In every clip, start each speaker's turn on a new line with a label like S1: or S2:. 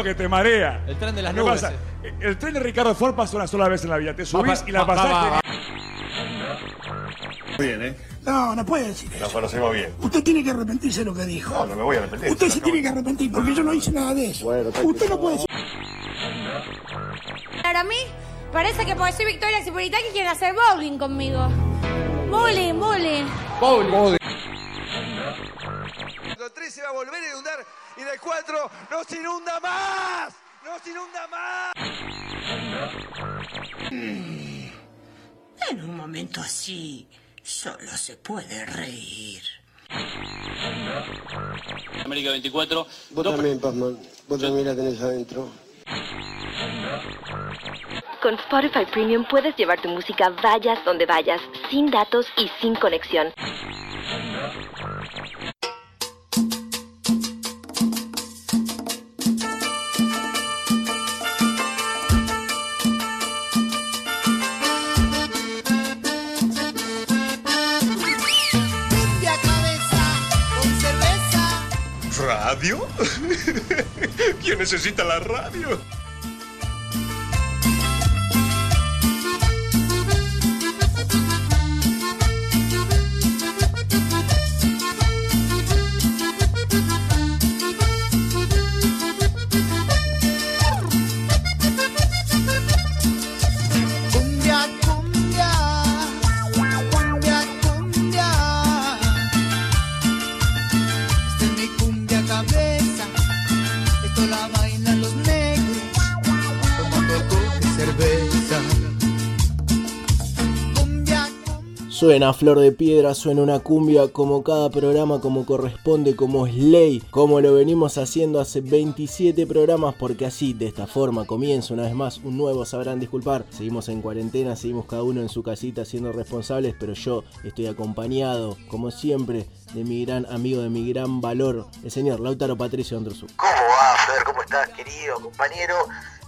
S1: que te marea.
S2: El tren de las
S1: ¿Qué
S2: nubes.
S1: pasa?
S2: eh.
S1: El tren de Ricardo Ford pasa una sola vez en la vida. Te subís
S2: Va,
S1: y la
S2: va,
S1: pasás
S2: va, va,
S1: genial.
S3: Bien, ¿eh?
S4: No, no puede decir eso.
S3: Nos conocemos bien.
S4: Usted tiene que arrepentirse de lo que dijo.
S3: No, no me voy a arrepentir.
S4: Usted se tiene que arrepentir porque yo no hice nada de eso. Usted no puede decir.
S5: Para mí, parece que porque soy Victoria Cipolitaki quieren hacer bowling conmigo. Bowling, bowling.
S6: Con 3 se va a volver a inundar y del 4 no se inunda más. No se inunda más.
S7: En un momento así, solo se puede reír.
S8: América 24.
S9: Vos también, Pazman. Vos también la tenés adentro.
S10: Con Spotify Premium puedes llevar tu música vayas donde vayas, sin datos y sin conexión.
S3: ¿Radio? ¿Quién necesita la radio?
S11: Suena Flor de Piedra, suena una cumbia como cada programa, como corresponde, como es ley, como lo venimos haciendo hace 27 programas, porque así, de esta forma, comienza una vez más un nuevo Sabrán Disculpar. Seguimos en cuarentena, seguimos cada uno en su casita siendo responsables, pero yo estoy acompañado, como siempre, de mi gran amigo, de mi gran valor, el señor Lautaro Patricio Androsú.
S12: ¿Cómo va, Fer? ¿Cómo estás, querido compañero?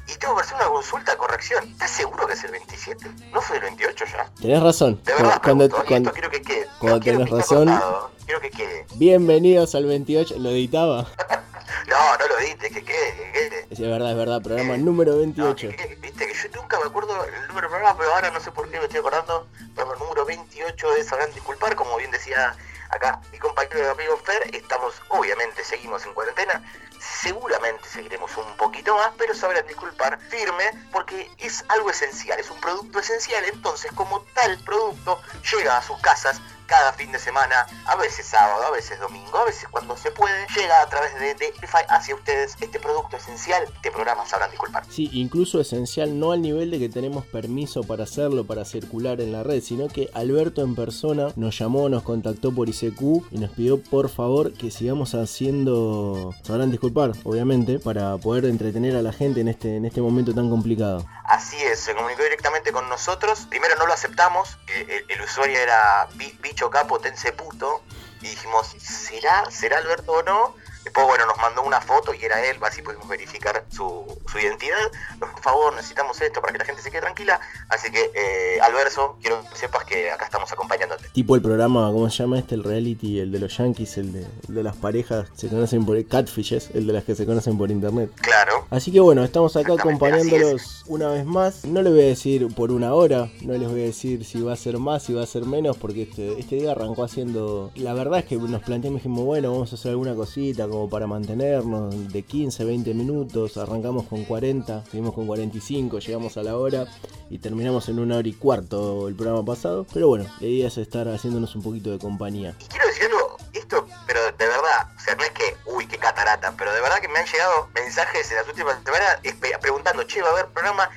S12: Y tengo que hacer una consulta, corrección. ¿Estás seguro que es el 27? ¿No fue el 28 ya?
S11: Tenés razón.
S12: De verdad,
S11: Cuando,
S12: pregunto,
S11: cuando-
S12: esto quiero que quede.
S11: cuando
S12: No
S11: tenés
S12: que
S11: razón.
S12: contado, Quiero que quede.
S11: Bienvenidos al 28, lo editaba.
S12: No, no lo diste, que quede, que quede.
S11: Es verdad, es verdad, programa número 28.
S12: Viste que yo nunca me acuerdo el número de programa, pero ahora no sé por qué me estoy acordando. Programa número 28 de Sabrán Disculpar, como bien decía acá mi compañero y amigo Fer, estamos, obviamente, seguimos en cuarentena. Seguramente seguiremos un poquito más, pero sabrán disculpar firme porque es algo esencial, es un producto esencial. Entonces, como tal producto, llega a sus casas cada fin de semana, a veces sábado, a veces domingo, a veces cuando se puede, llega a través de, de Spotify hacia ustedes este producto esencial. Este programa sabrán disculpar.
S11: Sí, incluso esencial, no al nivel de que tenemos permiso para hacerlo, para circular en la red, sino que Alberto en persona nos llamó, nos contactó por ICQ y nos pidió por favor que sigamos haciendo, sabrán disculpar, obviamente, para poder entretener a la gente en este, en este momento tan complicado.
S12: Así es, se comunicó directamente con nosotros. Primero no lo aceptamos, eh, el, el usuario era Bicho Tense Puto. Y dijimos, ¿será? ¿Será Alberto o no? Después, bueno, nos mandó una foto y era él, así pudimos verificar su, su identidad. Nos, Por favor, necesitamos esto para que la gente se quede tranquila. Así que, eh, Alberto, quiero que sepas que acá estamos acompañándote.
S11: Tipo el programa, ¿cómo se llama este? El reality, el de los yankees, el de, el de las parejas, se conocen por catfishes, el de las que se conocen por internet.
S12: Claro.
S11: Así que bueno, estamos acá acompañándolos una vez más. No les voy a decir por una hora, no les voy a decir si va a ser más, si va a ser menos, porque este, este día arrancó haciendo... La verdad es que nos planteamos, dijimos, bueno, vamos a hacer alguna cosita como para mantenernos de 15, 20 minutos. Arrancamos con 40, seguimos con 45, llegamos a la hora y terminamos en una hora y cuarto el programa pasado. Pero bueno, la idea es estar haciéndonos un poquito de compañía.
S12: quiero decir algo, esto, pero de verdad, o sea, no es que, uy, qué catarata, pero de verdad que me han llegado mensajes en las últimas semanas preguntando, che, va a haber programa,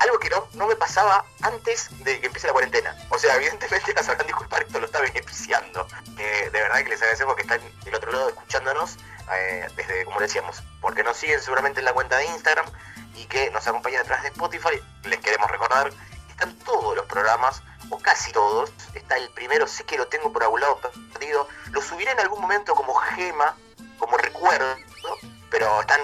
S12: algo que no, no me pasaba antes de que empiece la cuarentena. O sea, evidentemente las sabrán disculpar, esto lo está beneficiando. Eh, de verdad que les agradecemos que están del otro lado escuchándonos, eh, desde, como decíamos, porque nos siguen seguramente en la cuenta de Instagram y que nos acompañan detrás de Spotify. Les queremos recordar están todos los programas o casi todos. Está el primero, sé que lo tengo por algún lado perdido. Lo subiré en algún momento como gema, como recuerdo, pero están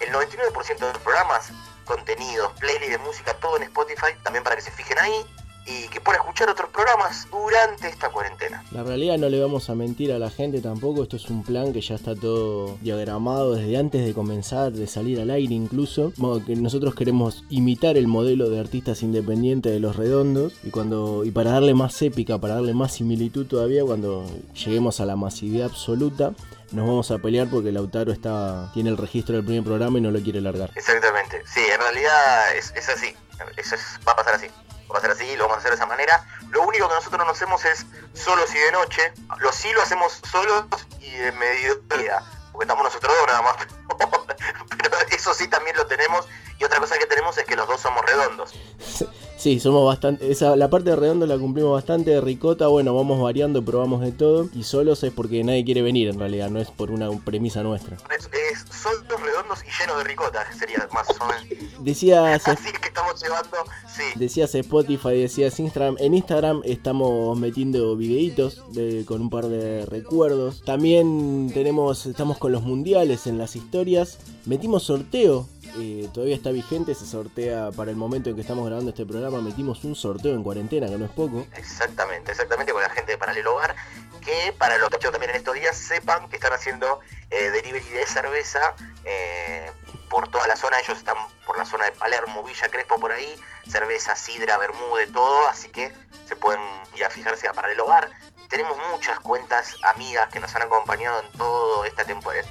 S12: el 99% de los programas, contenidos, playlist de música, todo en Spotify, también para que se fijen ahí. Y que puedan escuchar otros programas durante esta cuarentena.
S11: La realidad no le vamos a mentir a la gente tampoco, esto es un plan que ya está todo diagramado desde antes de comenzar, de salir al aire incluso. que nosotros queremos imitar el modelo de artistas independientes de los redondos y cuando y para darle más épica, para darle más similitud todavía cuando lleguemos a la masividad absoluta, nos vamos a pelear porque Lautaro está tiene el registro del primer programa y no lo quiere largar.
S12: Exactamente, sí, en realidad es, así, eso va a pasar así va a ser así, lo vamos a hacer de esa manera. Lo único que nosotros no hacemos es solos y de noche. Lo sí lo hacemos solos y de mediodía. Porque estamos nosotros dos nada más. Pero eso sí también lo tenemos. Y otra cosa que tenemos es que los dos somos redondos.
S11: Sí, somos bastante. Esa, la parte de redondo la cumplimos bastante. De ricota, bueno, vamos variando, probamos de todo. Y solos es porque nadie quiere venir en realidad, no es por una premisa nuestra.
S12: Es, es solos, redondos y llenos de ricota, sería más o menos.
S11: Decías.
S12: Así que estamos llevando, sí.
S11: Decías Spotify, decías Instagram. En Instagram estamos metiendo videitos de, con un par de recuerdos. También tenemos, estamos con los mundiales en las historias. Metimos sorteo eh, todavía está vigente, se sortea para el momento en que estamos grabando este programa, metimos un sorteo en cuarentena, que no es poco.
S12: Exactamente, exactamente con la gente de Paralelo Hogar, que para los tachos también en estos días sepan que están haciendo eh, delivery de cerveza eh, por toda la zona, ellos están por la zona de Palermo, Villa Crespo, por ahí, cerveza, sidra, de todo, así que se pueden ir a fijarse a Paralelo Hogar tenemos muchas cuentas amigas que nos han acompañado en toda esta temporada,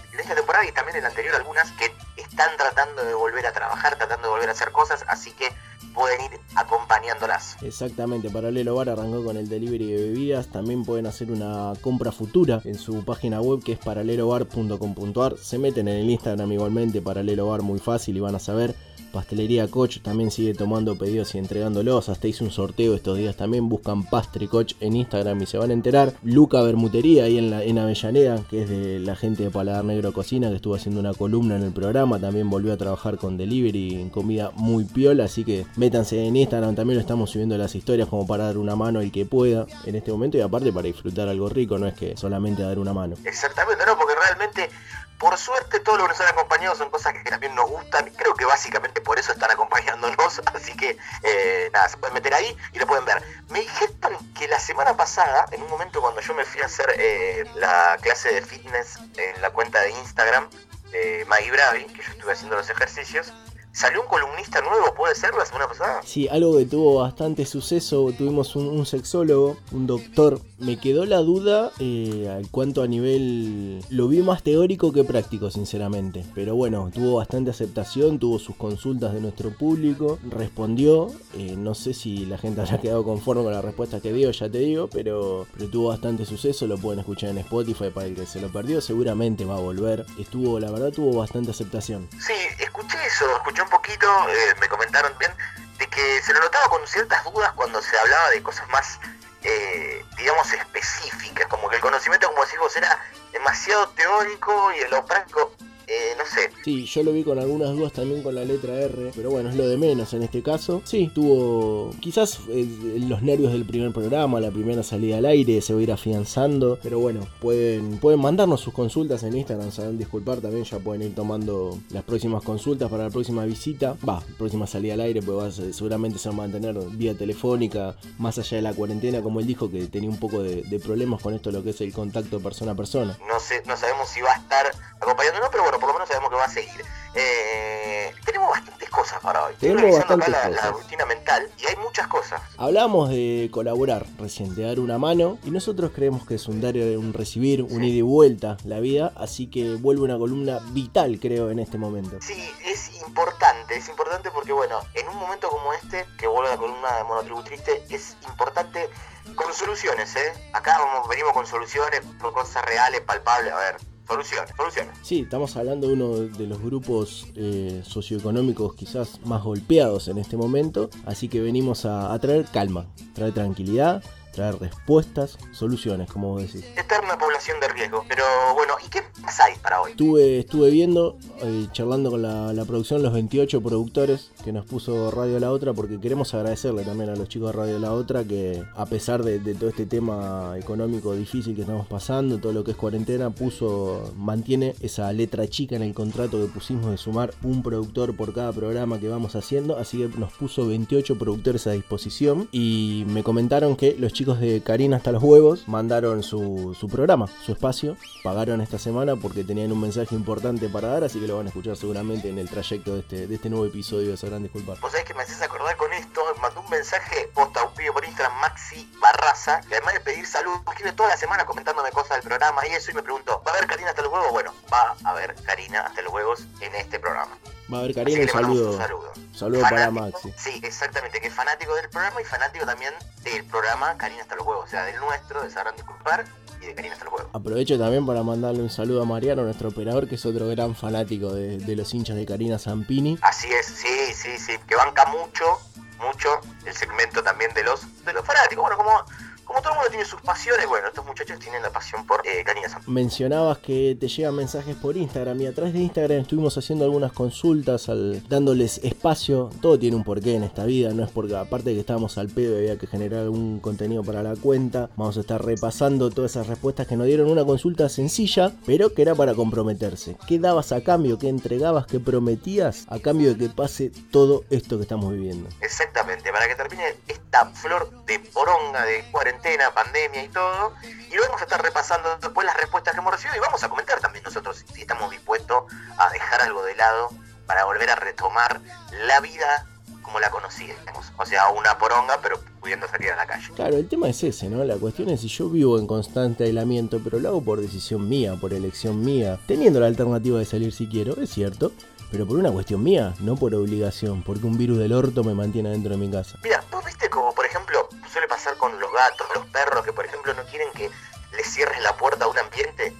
S12: y también en la anterior algunas que están tratando de volver a trabajar, tratando de volver a hacer cosas, así que pueden ir acompañándolas.
S11: Exactamente, Paralelo Bar arrancó con el delivery de bebidas, también pueden hacer una compra futura en su página web que es paralelobar.com.ar, se meten en el Instagram igualmente, Paralelo Bar muy fácil y van a saber Pastelería Coach también sigue tomando pedidos y entregándolos. Hasta hice un sorteo estos días también. Buscan Pastre Coach en Instagram y se van a enterar. Luca Bermutería ahí en, la, en Avellaneda, que es de la gente de Paladar Negro Cocina, que estuvo haciendo una columna en el programa. También volvió a trabajar con delivery en comida muy piola. Así que métanse en Instagram. También lo estamos subiendo las historias como para dar una mano al que pueda en este momento. Y aparte para disfrutar algo rico, no es que solamente dar una mano.
S12: Exactamente, no, porque realmente por suerte, todo lo que nos han acompañado son cosas que también nos gustan. Creo que básicamente por eso están acompañándonos. Así que, eh, nada, se pueden meter ahí y lo pueden ver. Me dijeron que la semana pasada, en un momento cuando yo me fui a hacer eh, la clase de fitness en la cuenta de Instagram de Maggie Bravi, que yo estuve haciendo los ejercicios, ¿Salió un columnista nuevo, puede ser, la semana pasada?
S11: Sí, algo que tuvo bastante suceso. Tuvimos un, sexólogo, un doctor. Me quedó la duda eh, al cuanto a nivel. Lo vi más teórico que práctico, sinceramente. Pero bueno, tuvo bastante aceptación, tuvo sus consultas de nuestro público, respondió. Eh, no sé si la gente haya quedado conforme con la respuesta que dio, ya te digo, pero, pero tuvo bastante suceso. Lo pueden escuchar en Spotify para el que se lo perdió. Seguramente va a volver. Estuvo, la verdad, tuvo bastante aceptación.
S12: Sí, escuché eso, escuché un poquito, eh, me comentaron bien, de que se lo notaba con ciertas dudas cuando se hablaba de cosas más, eh, digamos, específicas, como que el conocimiento, como decís vos, era demasiado teórico y en lo práctico eh, no sé.
S11: Sí, yo lo vi con algunas dudas también con la letra R, pero bueno, es lo de menos en este caso. Sí, tuvo quizás eh, los nervios del primer programa, la primera salida al aire, se va a ir afianzando, pero bueno, pueden, pueden mandarnos sus consultas en Instagram, saben disculpar también, ya pueden ir tomando las próximas consultas para la próxima visita, va, próxima salida al aire, pues seguramente se van a mantener vía telefónica, más allá de la cuarentena, como él dijo que tenía un poco de, problemas con esto, lo que es el contacto persona a persona.
S12: No sé, no sabemos si va a estar acompañándonos, pero bueno, por lo menos sabemos que va a seguir. Eh, tenemos bastantes cosas para hoy.
S11: Tenemos bastantes
S12: acá
S11: la,
S12: la, rutina mental y hay muchas cosas.
S11: Hablamos de colaborar recién, de dar una mano y nosotros creemos que es un dar un recibir, un ida y vuelta la vida, así que vuelve una columna vital creo en este momento.
S12: Sí, es importante, es importante porque bueno, en un momento como este, que vuelve la columna de Monotribu Triste, es importante con soluciones, ¿eh? Acá vamos, venimos con soluciones, con cosas reales, palpables, a ver, Soluciones.
S11: Sí, estamos hablando de uno de los grupos eh, socioeconómicos quizás más golpeados en este momento, así que venimos a, traer calma, traer tranquilidad, traer respuestas, soluciones, como vos decís.
S12: Eterna población de riesgo. Pero bueno, ¿y qué hay para hoy?
S11: Estuve, estuve viendo, eh, charlando con la, la producción, los 28 productores que nos puso Radio La Otra, porque queremos agradecerle también a los chicos de Radio La Otra que a pesar de, de todo este tema económico difícil que estamos pasando, todo lo que es cuarentena, puso, mantiene esa letra chica en el contrato que pusimos de sumar un productor por cada programa que vamos haciendo, así que nos puso 28 productores a disposición y me comentaron que los chicos de Karina hasta los huevos mandaron su, su programa, su espacio, pagaron esta semana porque tenían un mensaje importante para dar, así que lo van a escuchar seguramente en el trayecto de este, de este nuevo episodio Sabrán Disculpar.
S12: Vos sabés que me haces acordar con esto, mandó un mensaje posta un pibe por Instagram, Maxi Barraza, que además de pedir salud, escribe toda la semana comentándome cosas del programa y eso, y me preguntó, ¿va a haber Karina hasta los huevos? Bueno, va a haber Karina hasta los huevos en este programa.
S11: Va a haber Karina
S12: mandamos
S11: saludo.
S12: saludo.
S11: Saludo para Maxi.
S12: Sí, exactamente, que es fanático del programa y fanático también del programa Karina hasta los huevos, o sea, del nuestro, de Sabrán Disculpar y de Karina hasta los huevos.
S11: Aprovecho también para mandarle un saludo a Mariano, nuestro operador, que es otro gran fanático de, de los hinchas de Karina Zampini.
S12: Así es, sí, sí, sí, que banca mucho, mucho el segmento también de los, de los fanáticos. Bueno, como, como todo el mundo tiene sus pasiones, bueno, estos muchachos tienen la pasión por eh, Karina.
S11: Mencionabas que te llegan mensajes por Instagram y a través de Instagram estuvimos haciendo algunas consultas, al, dándoles espacio. Todo tiene un porqué en esta vida, no es porque aparte de que estábamos al pedo y había que generar algún contenido para la cuenta, vamos a estar repasando todas esas respuestas que nos dieron una consulta sencilla, pero que era para comprometerse. ¿Qué dabas a cambio? ¿Qué entregabas? ¿Qué prometías a cambio de que pase todo esto que estamos viviendo?
S12: Exactamente, para que termine esta flor de poronga de cuarentena, pandemia y todo. Y luego vamos a estar repasando después las respuestas que hemos recibido y vamos a comentar también nosotros si estamos dispuestos a dejar algo de lado para volver a retomar la vida como la conocíamos. O sea, una poronga, pero pudiendo salir a la calle.
S11: Claro, el tema es ese, ¿no? La cuestión es si yo vivo en constante aislamiento, pero lo hago por decisión mía, por elección mía, teniendo la alternativa de salir si quiero, es cierto, pero por una cuestión mía, no por obligación, porque un virus del orto me mantiene dentro de mi casa.
S12: Mira, vos viste como, por ejemplo, suele pasar con los gatos, los perros, que por ejemplo no quieren que les cierres la puerta a un ambiente.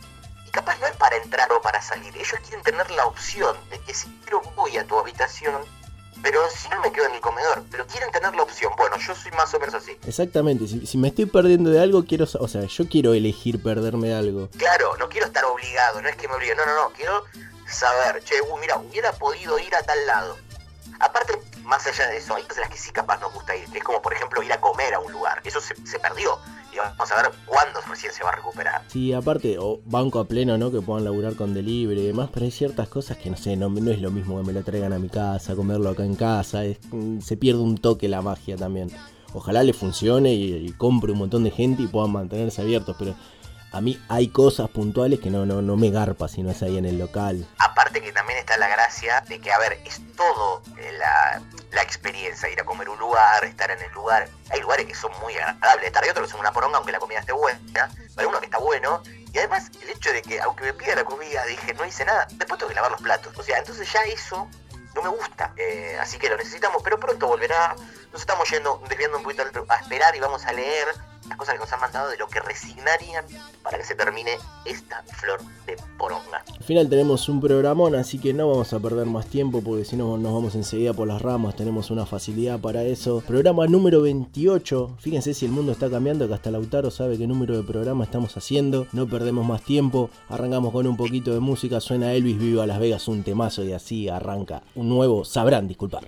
S12: Y capaz no es para entrar o para salir. Ellos quieren tener la opción de que si quiero voy a tu habitación, pero si no me quedo en el comedor. Pero quieren tener la opción. Bueno, yo soy más o menos así.
S11: Exactamente, si, si me estoy perdiendo de algo, quiero, o sea, yo quiero elegir perderme de algo.
S12: Claro, no quiero estar obligado, no es que me obligue. No, no, no. Quiero saber, che, uy, mira, hubiera podido ir a tal lado. Aparte, más allá de eso, hay cosas a las que sí capaz nos gusta ir. Es como, por ejemplo, ir a comer a un lugar. Eso se, se perdió. Y vamos a ver cuándo recién se va a recuperar.
S11: Sí, aparte, o banco a pleno, ¿no? Que puedan laburar con delivery y demás, pero hay ciertas cosas que no sé, no, no es lo mismo que me lo traigan a mi casa, comerlo acá en casa, mm, se pierde un toque la magia también. Ojalá le funcione y compre un montón de gente y puedan mantenerse abiertos, pero a mí hay cosas puntuales que no, no, no me garpa si no es ahí en el local.
S12: Aparte que también está la gracia de que, a ver, es todo eh, la, la experiencia, ir a comer un lugar, estar en el lugar. Hay lugares que son muy agradables, estar y otros que son una poronga aunque la comida esté buena, pero uno que está bueno. Y además el hecho de que aunque me pida la comida, dije, no hice nada, después tengo que lavar los platos. O sea, entonces ya eso no me gusta. Eh, así que lo necesitamos, pero pronto volverá. Nos estamos yendo, desviando un poquito a esperar y vamos a leer las cosas que nos han mandado de lo que resignarían para que se termine esta flor de poronga.
S11: Al final tenemos un programón, así que no vamos a perder más tiempo porque si no nos vamos enseguida por las ramas, tenemos una facilidad para eso. Programa número 28, fíjense si el mundo está cambiando, que hasta Lautaro sabe qué número de programa estamos haciendo, no perdemos más tiempo, arrancamos con un poquito de música, suena Elvis Viva Las Vegas, un temazo y así arranca un nuevo, sabrán disculpar.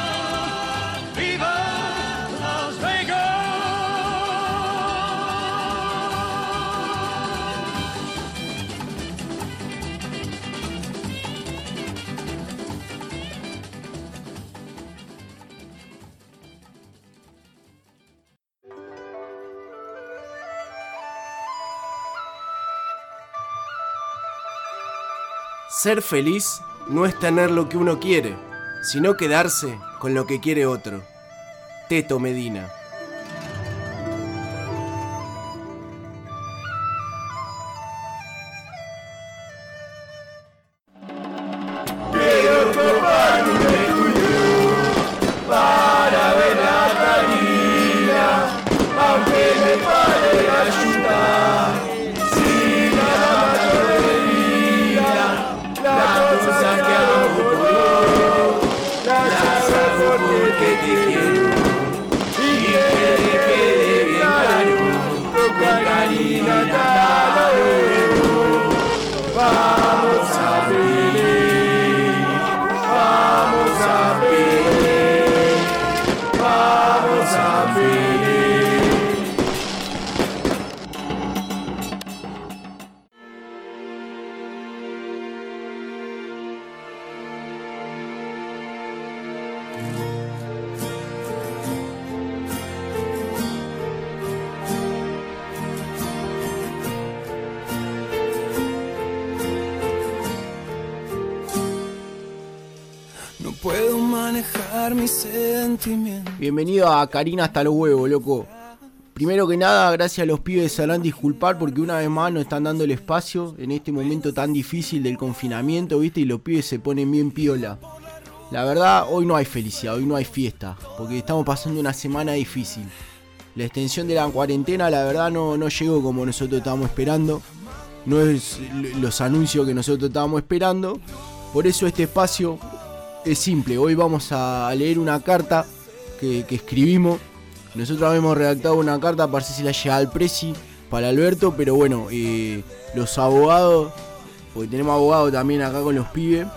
S11: Ser feliz no es tener lo que uno quiere, sino quedarse con lo que quiere otro. Teto Medina.
S8: Karina hasta
S11: los huevos, loco. Primero que nada, gracias a los pibes se harán disculpar porque una vez más nos están dando el espacio en este momento tan difícil del confinamiento, ¿viste? Y los pibes se ponen bien piola. La verdad, hoy no hay felicidad, hoy no hay fiesta, porque estamos pasando una semana difícil. La extensión de la cuarentena, la verdad, no, no llegó como nosotros estábamos esperando. No es los anuncios que nosotros estábamos esperando. Por eso este espacio es simple. Hoy vamos a leer una carta que, escribimos. Nosotros habíamos redactado una carta para si la llega al Prezi para Alberto, pero bueno, eh, los abogados, porque tenemos abogados también acá con los pibes.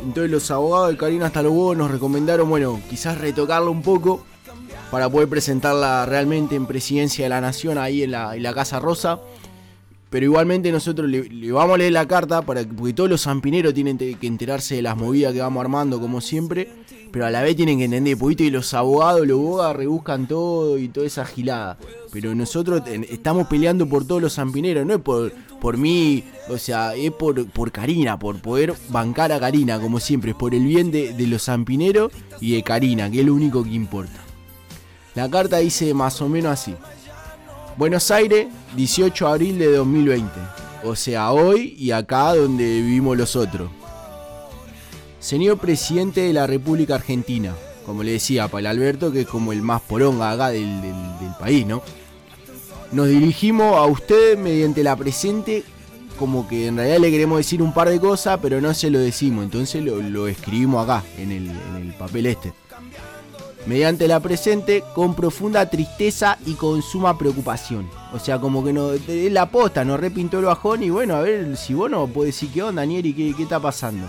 S11: Entonces los abogados de Karina hasta los huevos nos recomendaron, bueno, quizás retocarla un poco para poder presentarla realmente en presidencia de la nación ahí en la, en la Casa Rosa. Pero igualmente nosotros le, vamos a leer la carta para que, porque todos los zampineros tienen que enterarse de las movidas que vamos armando como siempre. Pero a la vez tienen que entender, porque y los abogados, los abogados rebuscan todo y toda esa gilada. Pero nosotros estamos peleando por todos los zampineros, no es por, por mí, o sea, es por, por Karina, por poder bancar a Karina, como siempre, es por el bien de, de los zampineros y de Karina, que es lo único que importa. La carta dice más o menos así. Buenos Aires, 18 de abril de 2020. O sea, hoy y acá donde vivimos los otros. Señor presidente de la República Argentina, como le decía para el Alberto, que es como el más poronga acá del, del- país, ¿no? Nos dirigimos a usted mediante la presente, como que en realidad le queremos decir un par de cosas, pero no se lo decimos, entonces lo, lo escribimos acá, en el, en el papel este. Mediante la presente, con profunda tristeza y con suma preocupación. O sea, como que no, es la posta, nos repintó el bajón y bueno, a ver si vos no podés decir qué onda, Nieri, qué, qué está pasando.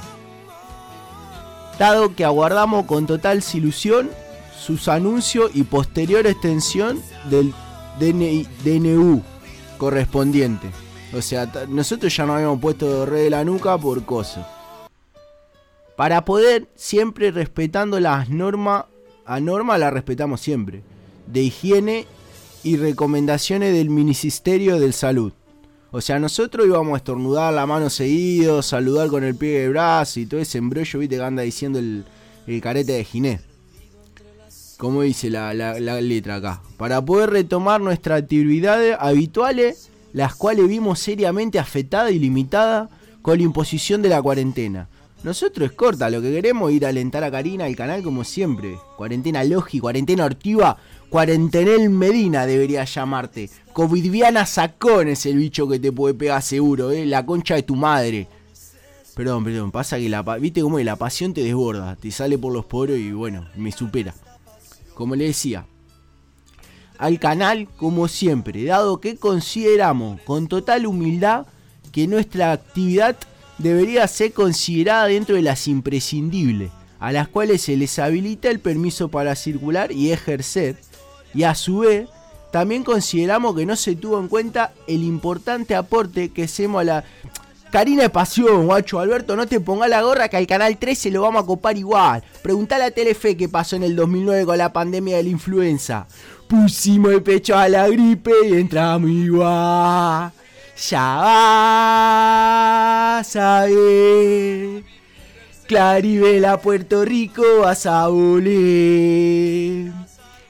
S11: Dado que aguardamos con total ilusión sus anuncios y posterior extensión del DNU correspondiente. O sea, nosotros ya nos habíamos puesto re de la nuca por cosas. Para poder siempre respetando las normas, a norma la respetamos siempre. De higiene
S13: y recomendaciones del Ministerio del Salud. O sea, nosotros íbamos a estornudar la mano seguido, saludar con el pie de brazo y todo ese embrollo, viste, que anda diciendo el, el carete de Ginés. Como dice la, la- la letra acá. Para poder retomar nuestras actividades habituales, las cuales vimos seriamente afectadas y limitadas con la imposición de la cuarentena. Nosotros es corta, lo que queremos es ir a alentar a Karina al canal como siempre. Cuarentena Logi, cuarentena Ortiva, cuarentenel Medina debería llamarte. Covidviana Sacón es el bicho que te puede pegar seguro, eh, la concha de tu madre. Perdón, perdón, pasa que la, viste cómo es, la pasión te desborda, te sale por los poros y bueno, me supera. Como le decía, al canal como siempre, dado que consideramos con total humildad que nuestra actividad debería ser considerada dentro de las imprescindibles, a las cuales se les habilita el permiso para circular y ejercer, y a su vez también consideramos que no se tuvo en cuenta el importante aporte que hacemos a la... Karina es pasión, guacho. Alberto, no te ponga la gorra que al canal 13 lo vamos a copar igual. Preguntale a Telefe qué pasó en el 2009 con la pandemia de la influenza. Pusimos el pecho a la gripe y entramos igual. Ya vas a ver. Claribela, Puerto Rico, vas a voler.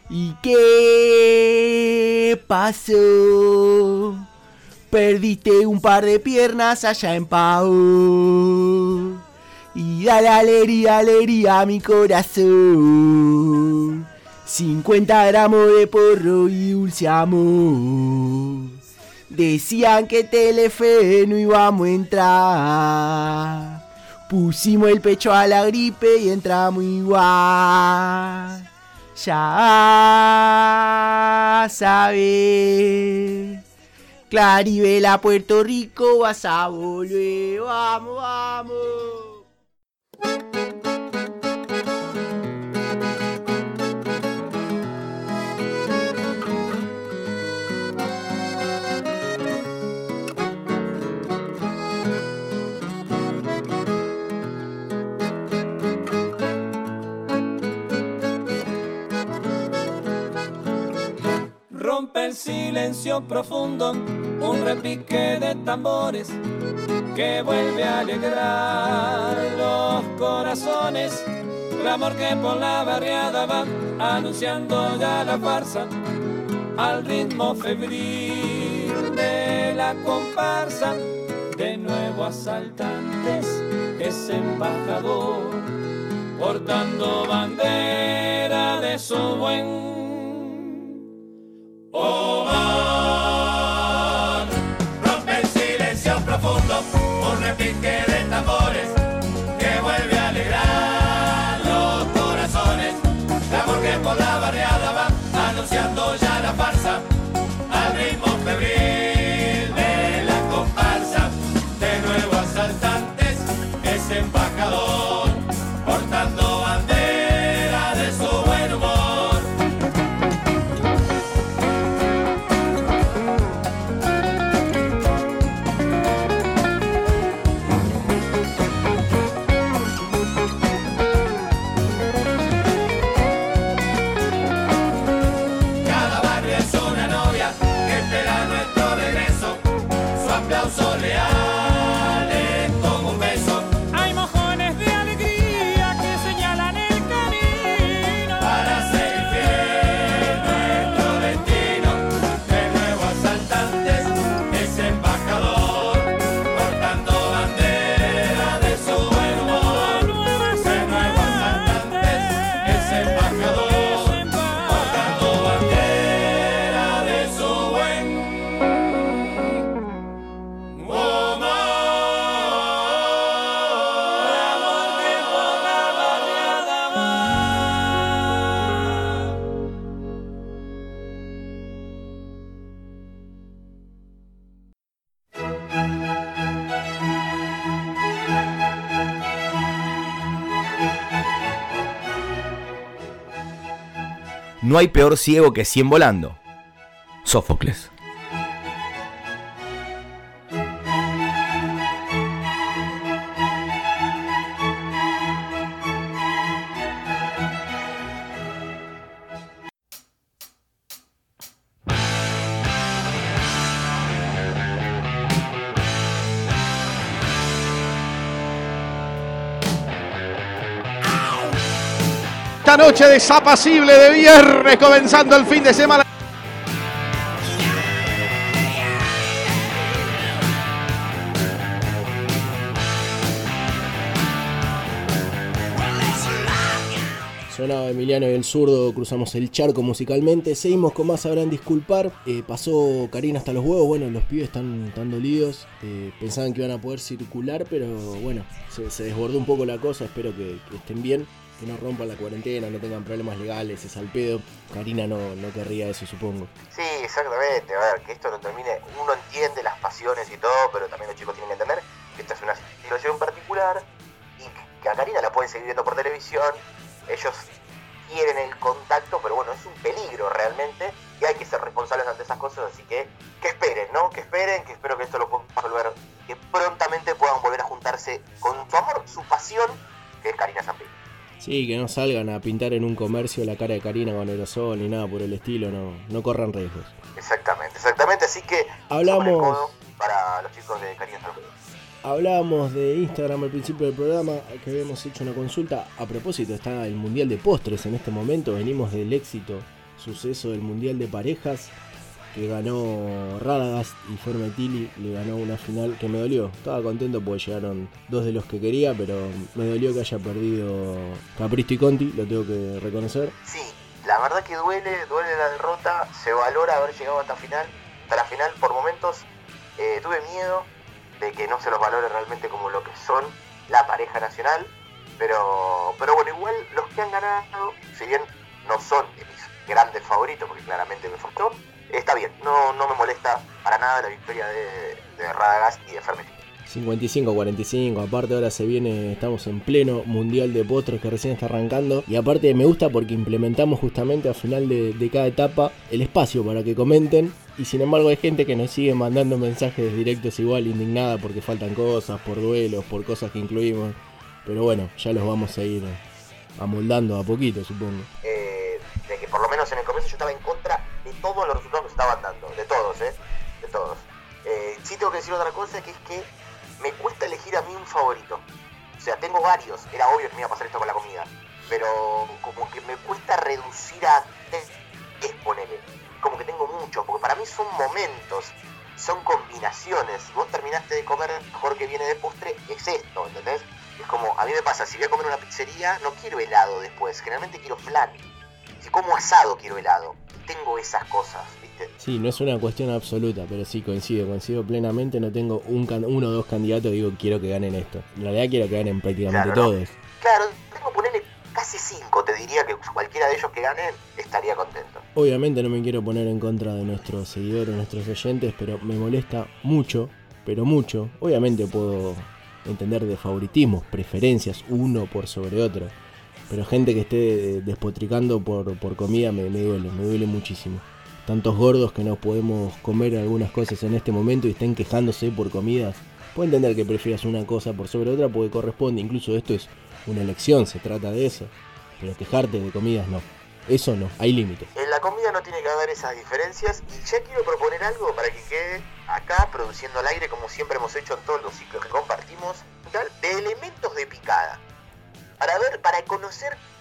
S13: ¿Y qué pasó? Perdiste un par de piernas allá en Pau. Y dale alegría, alegría a mi corazón. 50 gramos de porro y dulce amor. Decían que Telefe no íbamos a entrar. Pusimos el pecho a la gripe y entramos igual. Ya sabes. Claribela, Puerto Rico, vas a volver. Vamos, vamos.
S14: El silencio profundo, un repique de tambores que vuelve a alegrar los corazones. Clamor que por la barriada va anunciando ya la farsa al ritmo febril de la comparsa. De nuevo asaltantes, ese embajador portando bandera de su buen Oh, my.
S15: No hay peor ciego que cien volando. Sófocles.
S16: Desapacible de viernes, comenzando el fin de semana.
S11: Sonaba Emiliano y el zurdo, cruzamos el charco musicalmente. Seguimos con más, sabrán disculpar. Eh, pasó Karina hasta los huevos. Bueno, los pibes están dolidos. Eh, pensaban que iban a poder circular, pero bueno, se, desbordó un poco la cosa. Espero que estén bien, que no rompan la cuarentena, no tengan problemas legales, es al pedo. Karina no, no querría eso, supongo.
S12: Sí, exactamente. A ver, que esto no termine. Uno entiende las pasiones y todo, pero también los chicos tienen que entender que esta es una situación particular y que a Karina la pueden seguir viendo por televisión. Ellos quieren el contacto, pero bueno, es un peligro realmente y hay que ser responsables ante esas cosas, así que que esperen, ¿no? Que esperen, que espero que esto lo puedan resolver, que prontamente puedan volver a juntarse con su amor, su pasión, que es Karina Zampini.
S11: Sí, que no salgan a pintar en un comercio la cara de Karina con aerosol ni nada por el estilo, no, no corran riesgos.
S12: Exactamente, exactamente, así que
S11: Hablamos-
S12: para los chicos de Karina.
S11: Hablábamos de Instagram al principio del programa, que habíamos hecho una consulta. A propósito, está el Mundial de Postres en este momento. Venimos del éxito, suceso del Mundial de Parejas, que ganó Radagast y Formetili. Le ganó una final que me dolió. Estaba contento porque llegaron dos de los que quería, pero me dolió que haya perdido Capristo y Conti, lo tengo que reconocer.
S12: Sí, la verdad que duele, duele la derrota, se valora haber llegado hasta final, hasta la final por momentos eh, tuve miedo de que no se los valore realmente como lo que son la pareja nacional, pero, pero bueno, igual los que han ganado, si bien no son mis grandes favoritos, porque claramente me faltó, está bien, no, no me molesta para nada la victoria de, de Radagast y de Fermetti.
S11: 55-45, aparte ahora se viene, estamos en pleno mundial de postres que recién está arrancando y aparte me gusta porque implementamos justamente al final de, de cada etapa el espacio para que comenten y sin embargo hay gente que nos sigue mandando mensajes directos igual indignada porque faltan cosas, por duelos, por cosas que incluimos, pero bueno, ya los vamos a ir amoldando a poquito supongo.
S12: eh, de que por lo menos en el comienzo yo estaba en contra todos los resultados que estaban dando, de todos, ¿eh? De todos. Eh, sí tengo que decir otra cosa, que es que me cuesta elegir a mí un favorito. O sea, tengo varios, era obvio que me iba a pasar esto con la comida, pero como que me cuesta reducir a tres, ponele. Como que tengo muchos, porque para mí son momentos, son combinaciones. Si vos terminaste de comer mejor que viene de postre, es esto, ¿entendés? Es como, a mí me pasa, si voy a comer una pizzería, no quiero helado después, generalmente quiero flan. Si como asado, quiero helado. Tengo esas cosas, ¿viste?
S11: Sí, no es una cuestión absoluta, pero sí coincido, coincido plenamente, no tengo un can- uno o dos candidatos digo quiero que ganen esto. En realidad quiero que ganen prácticamente
S12: Claro, no.
S11: todos.
S12: Claro, tengo que ponerle casi cinco, te diría que cualquiera de ellos que gane estaría contento.
S11: Obviamente no me quiero poner en contra de nuestros seguidores, nuestros oyentes, pero me molesta mucho, pero mucho. Obviamente puedo entender de favoritismos, preferencias, uno por sobre otro. Pero gente que esté despotricando por, por comida me, duele, me duele muchísimo. Tantos gordos que no podemos comer algunas cosas en este momento y estén quejándose por comidas. Puedo entender que prefieras una cosa por sobre otra porque corresponde, incluso esto es una elección, se trata de eso. Pero quejarte de comidas no. Eso no, hay límites.
S12: En la comida no tiene que haber esas diferencias y ya quiero proponer algo para que quede acá produciendo al aire como siempre hemos hecho en todos los ciclos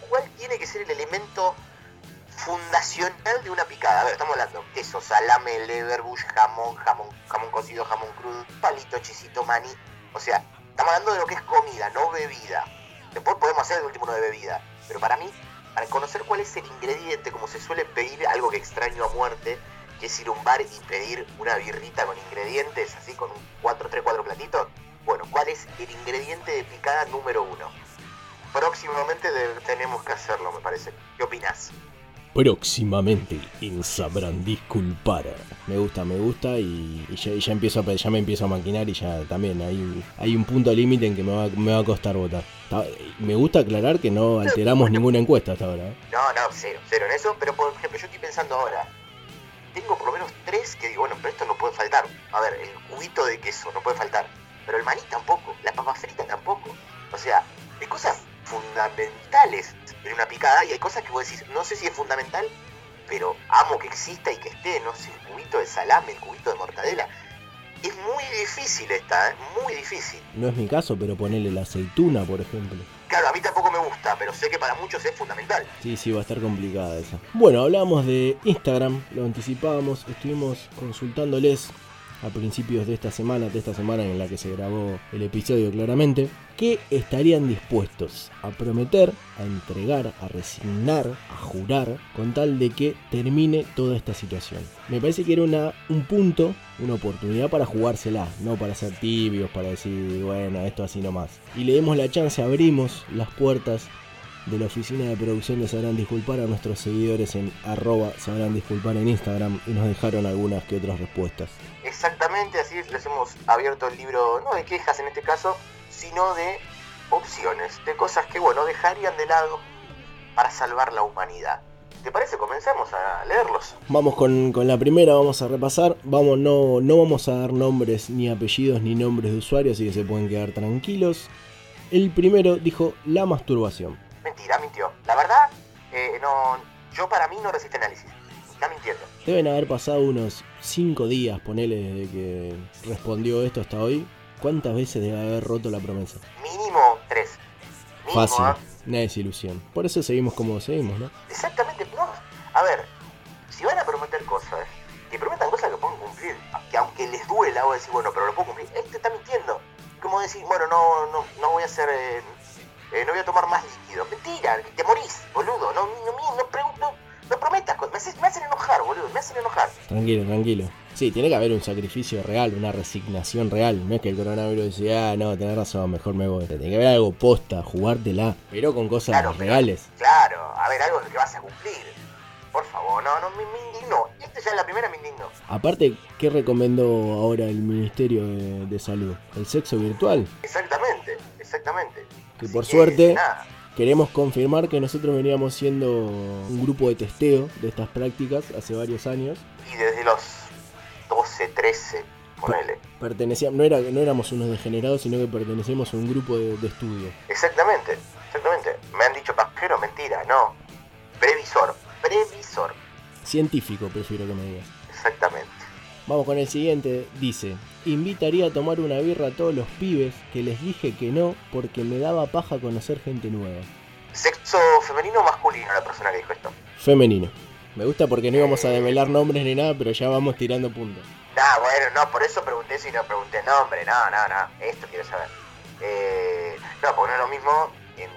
S12: cuál tiene que ser el elemento fundacional de una picada. A ver, estamos hablando queso, salame, leverbush, jamón, jamón, jamón cocido, jamón crudo, palito, chisito, maní. O sea, estamos hablando de lo que es comida, no bebida. Después podemos hacer el último uno de bebida. Pero para mí, para conocer cuál es el ingrediente, como se suele pedir algo que extraño a muerte, que es ir a un bar y pedir una birrita con ingredientes, así con un 4, 3, 4 platitos. Bueno, ¿cuál es el ingrediente de picada número uno? Próximamente de- tenemos que hacerlo, me parece. ¿Qué opinas?
S11: Próximamente en Sabrán Disculpar. Me gusta, me gusta y, y ya, empiezo a, ya me empiezo a maquinar y ya también hay, hay un punto límite en que me va, me va a costar votar. Ta- Me gusta aclarar que no alteramos ninguna encuesta hasta ahora. ¿eh?
S12: No, no, cero, cero en eso, pero por ejemplo, yo estoy pensando ahora, tengo por lo menos tres que digo, bueno, pero esto no puede faltar. A ver, el cubito de queso no puede faltar, pero el maní tampoco, la papa frita tampoco. O sea, hay cosas fundamentales en una picada y hay cosas que vos decís, no sé si es fundamental, pero amo que exista y que esté, no sé, el cubito de salame, el cubito de mortadela. Es muy difícil esta, ¿eh? muy difícil.
S11: No es mi caso, pero ponele la aceituna, por ejemplo.
S12: claro, a mí tampoco me gusta, pero sé que para muchos es fundamental.
S11: Sí, sí, va a estar complicada esa. Bueno, hablamos de Instagram, lo anticipábamos, estuvimos consultándoles a principios de esta semana, de esta semana en la que se grabó el episodio claramente, que estarían dispuestos a prometer, a entregar, a resignar, a jurar, con tal de que termine toda esta situación. Me parece que era un punto, una oportunidad para jugársela, no para ser tibios, para decir, bueno, esto así nomás. Y le demos la chance, abrimos las puertas de la oficina de producción de Sabrán Disculpar a nuestros seguidores en arroba Sabrán Disculpar en Instagram y nos dejaron algunas que otras respuestas.
S12: Exactamente, así les hemos abierto el libro, no de quejas en este caso, sino de opciones, de cosas que, bueno, dejarían de lado para salvar la humanidad. ¿Te parece? Comencemos a leerlos.
S11: Vamos con, con la primera, vamos a repasar. Vamos, no, no vamos a dar nombres, ni apellidos, ni nombres de usuarios, así que se pueden quedar tranquilos. El primero dijo la masturbación.
S12: Mentira, mintió. La verdad, eh, no, yo para mí no resiste análisis. Está mintiendo.
S11: Deben haber pasado unos 5 días, ponele, desde que respondió esto hasta hoy. ¿Cuántas veces debe haber roto la promesa?
S12: Mínimo tres. Mínimo,
S11: Fácil,
S12: ¿ah?
S11: una desilusión. Por eso seguimos como seguimos, ¿no?
S12: Exactamente, no. A ver, si van a prometer cosas, que prometan cosas que puedan cumplir. Que aunque les duela, o decir, bueno, pero lo puedo cumplir. Este está mintiendo. Como decir, bueno, no, no, no voy a hacer. eh, eh, no voy a tomar más líquido. Mentira, te morís, boludo. No, no, no, no, pre- no- prometas. Me, haces- me hacen enojar, boludo. Me hacen enojar.
S11: Tranquilo, tranquilo. Sí, tiene que haber un sacrificio real, una resignación real. No es que el coronavirus decía, ah, no, tenés razón, mejor me voy. Tiene que haber algo posta, jugártela, pero con cosas reales.
S12: Claro, a ver, algo que vas a cumplir. Por favor, no, no, me, me indignó. Esta ya es la primera, me indignó.
S11: Aparte, ¿qué recomendó ahora el Ministerio de, de Salud? El sexo virtual.
S12: Exactamente, exactamente.
S11: Que por
S12: que,
S11: suerte
S12: nada.
S11: queremos confirmar que nosotros veníamos siendo un grupo de testeo de estas prácticas hace varios años.
S12: Y desde los 12, 13, ponele.
S11: Pertenecíamos, no, era, no éramos unos degenerados, sino que pertenecíamos a un grupo de, de estudio.
S12: Exactamente, exactamente. Me han dicho pajero, mentira, no. Previsor, previsor.
S11: Científico, prefiero que me digas.
S12: Exactamente.
S11: Vamos con el siguiente. Dice, invitaría a tomar una birra a todos los pibes que les dije que no porque me daba paja conocer gente nueva.
S12: Sexo femenino o masculino la persona que dijo esto.
S11: Femenino. Me gusta porque no íbamos a develar nombres ni nada, pero ya vamos tirando puntos.
S12: Ah, bueno, no, por eso pregunté si no pregunté nombre, no, no, no, esto quiero saber. Eh, no, porque no es lo mismo en...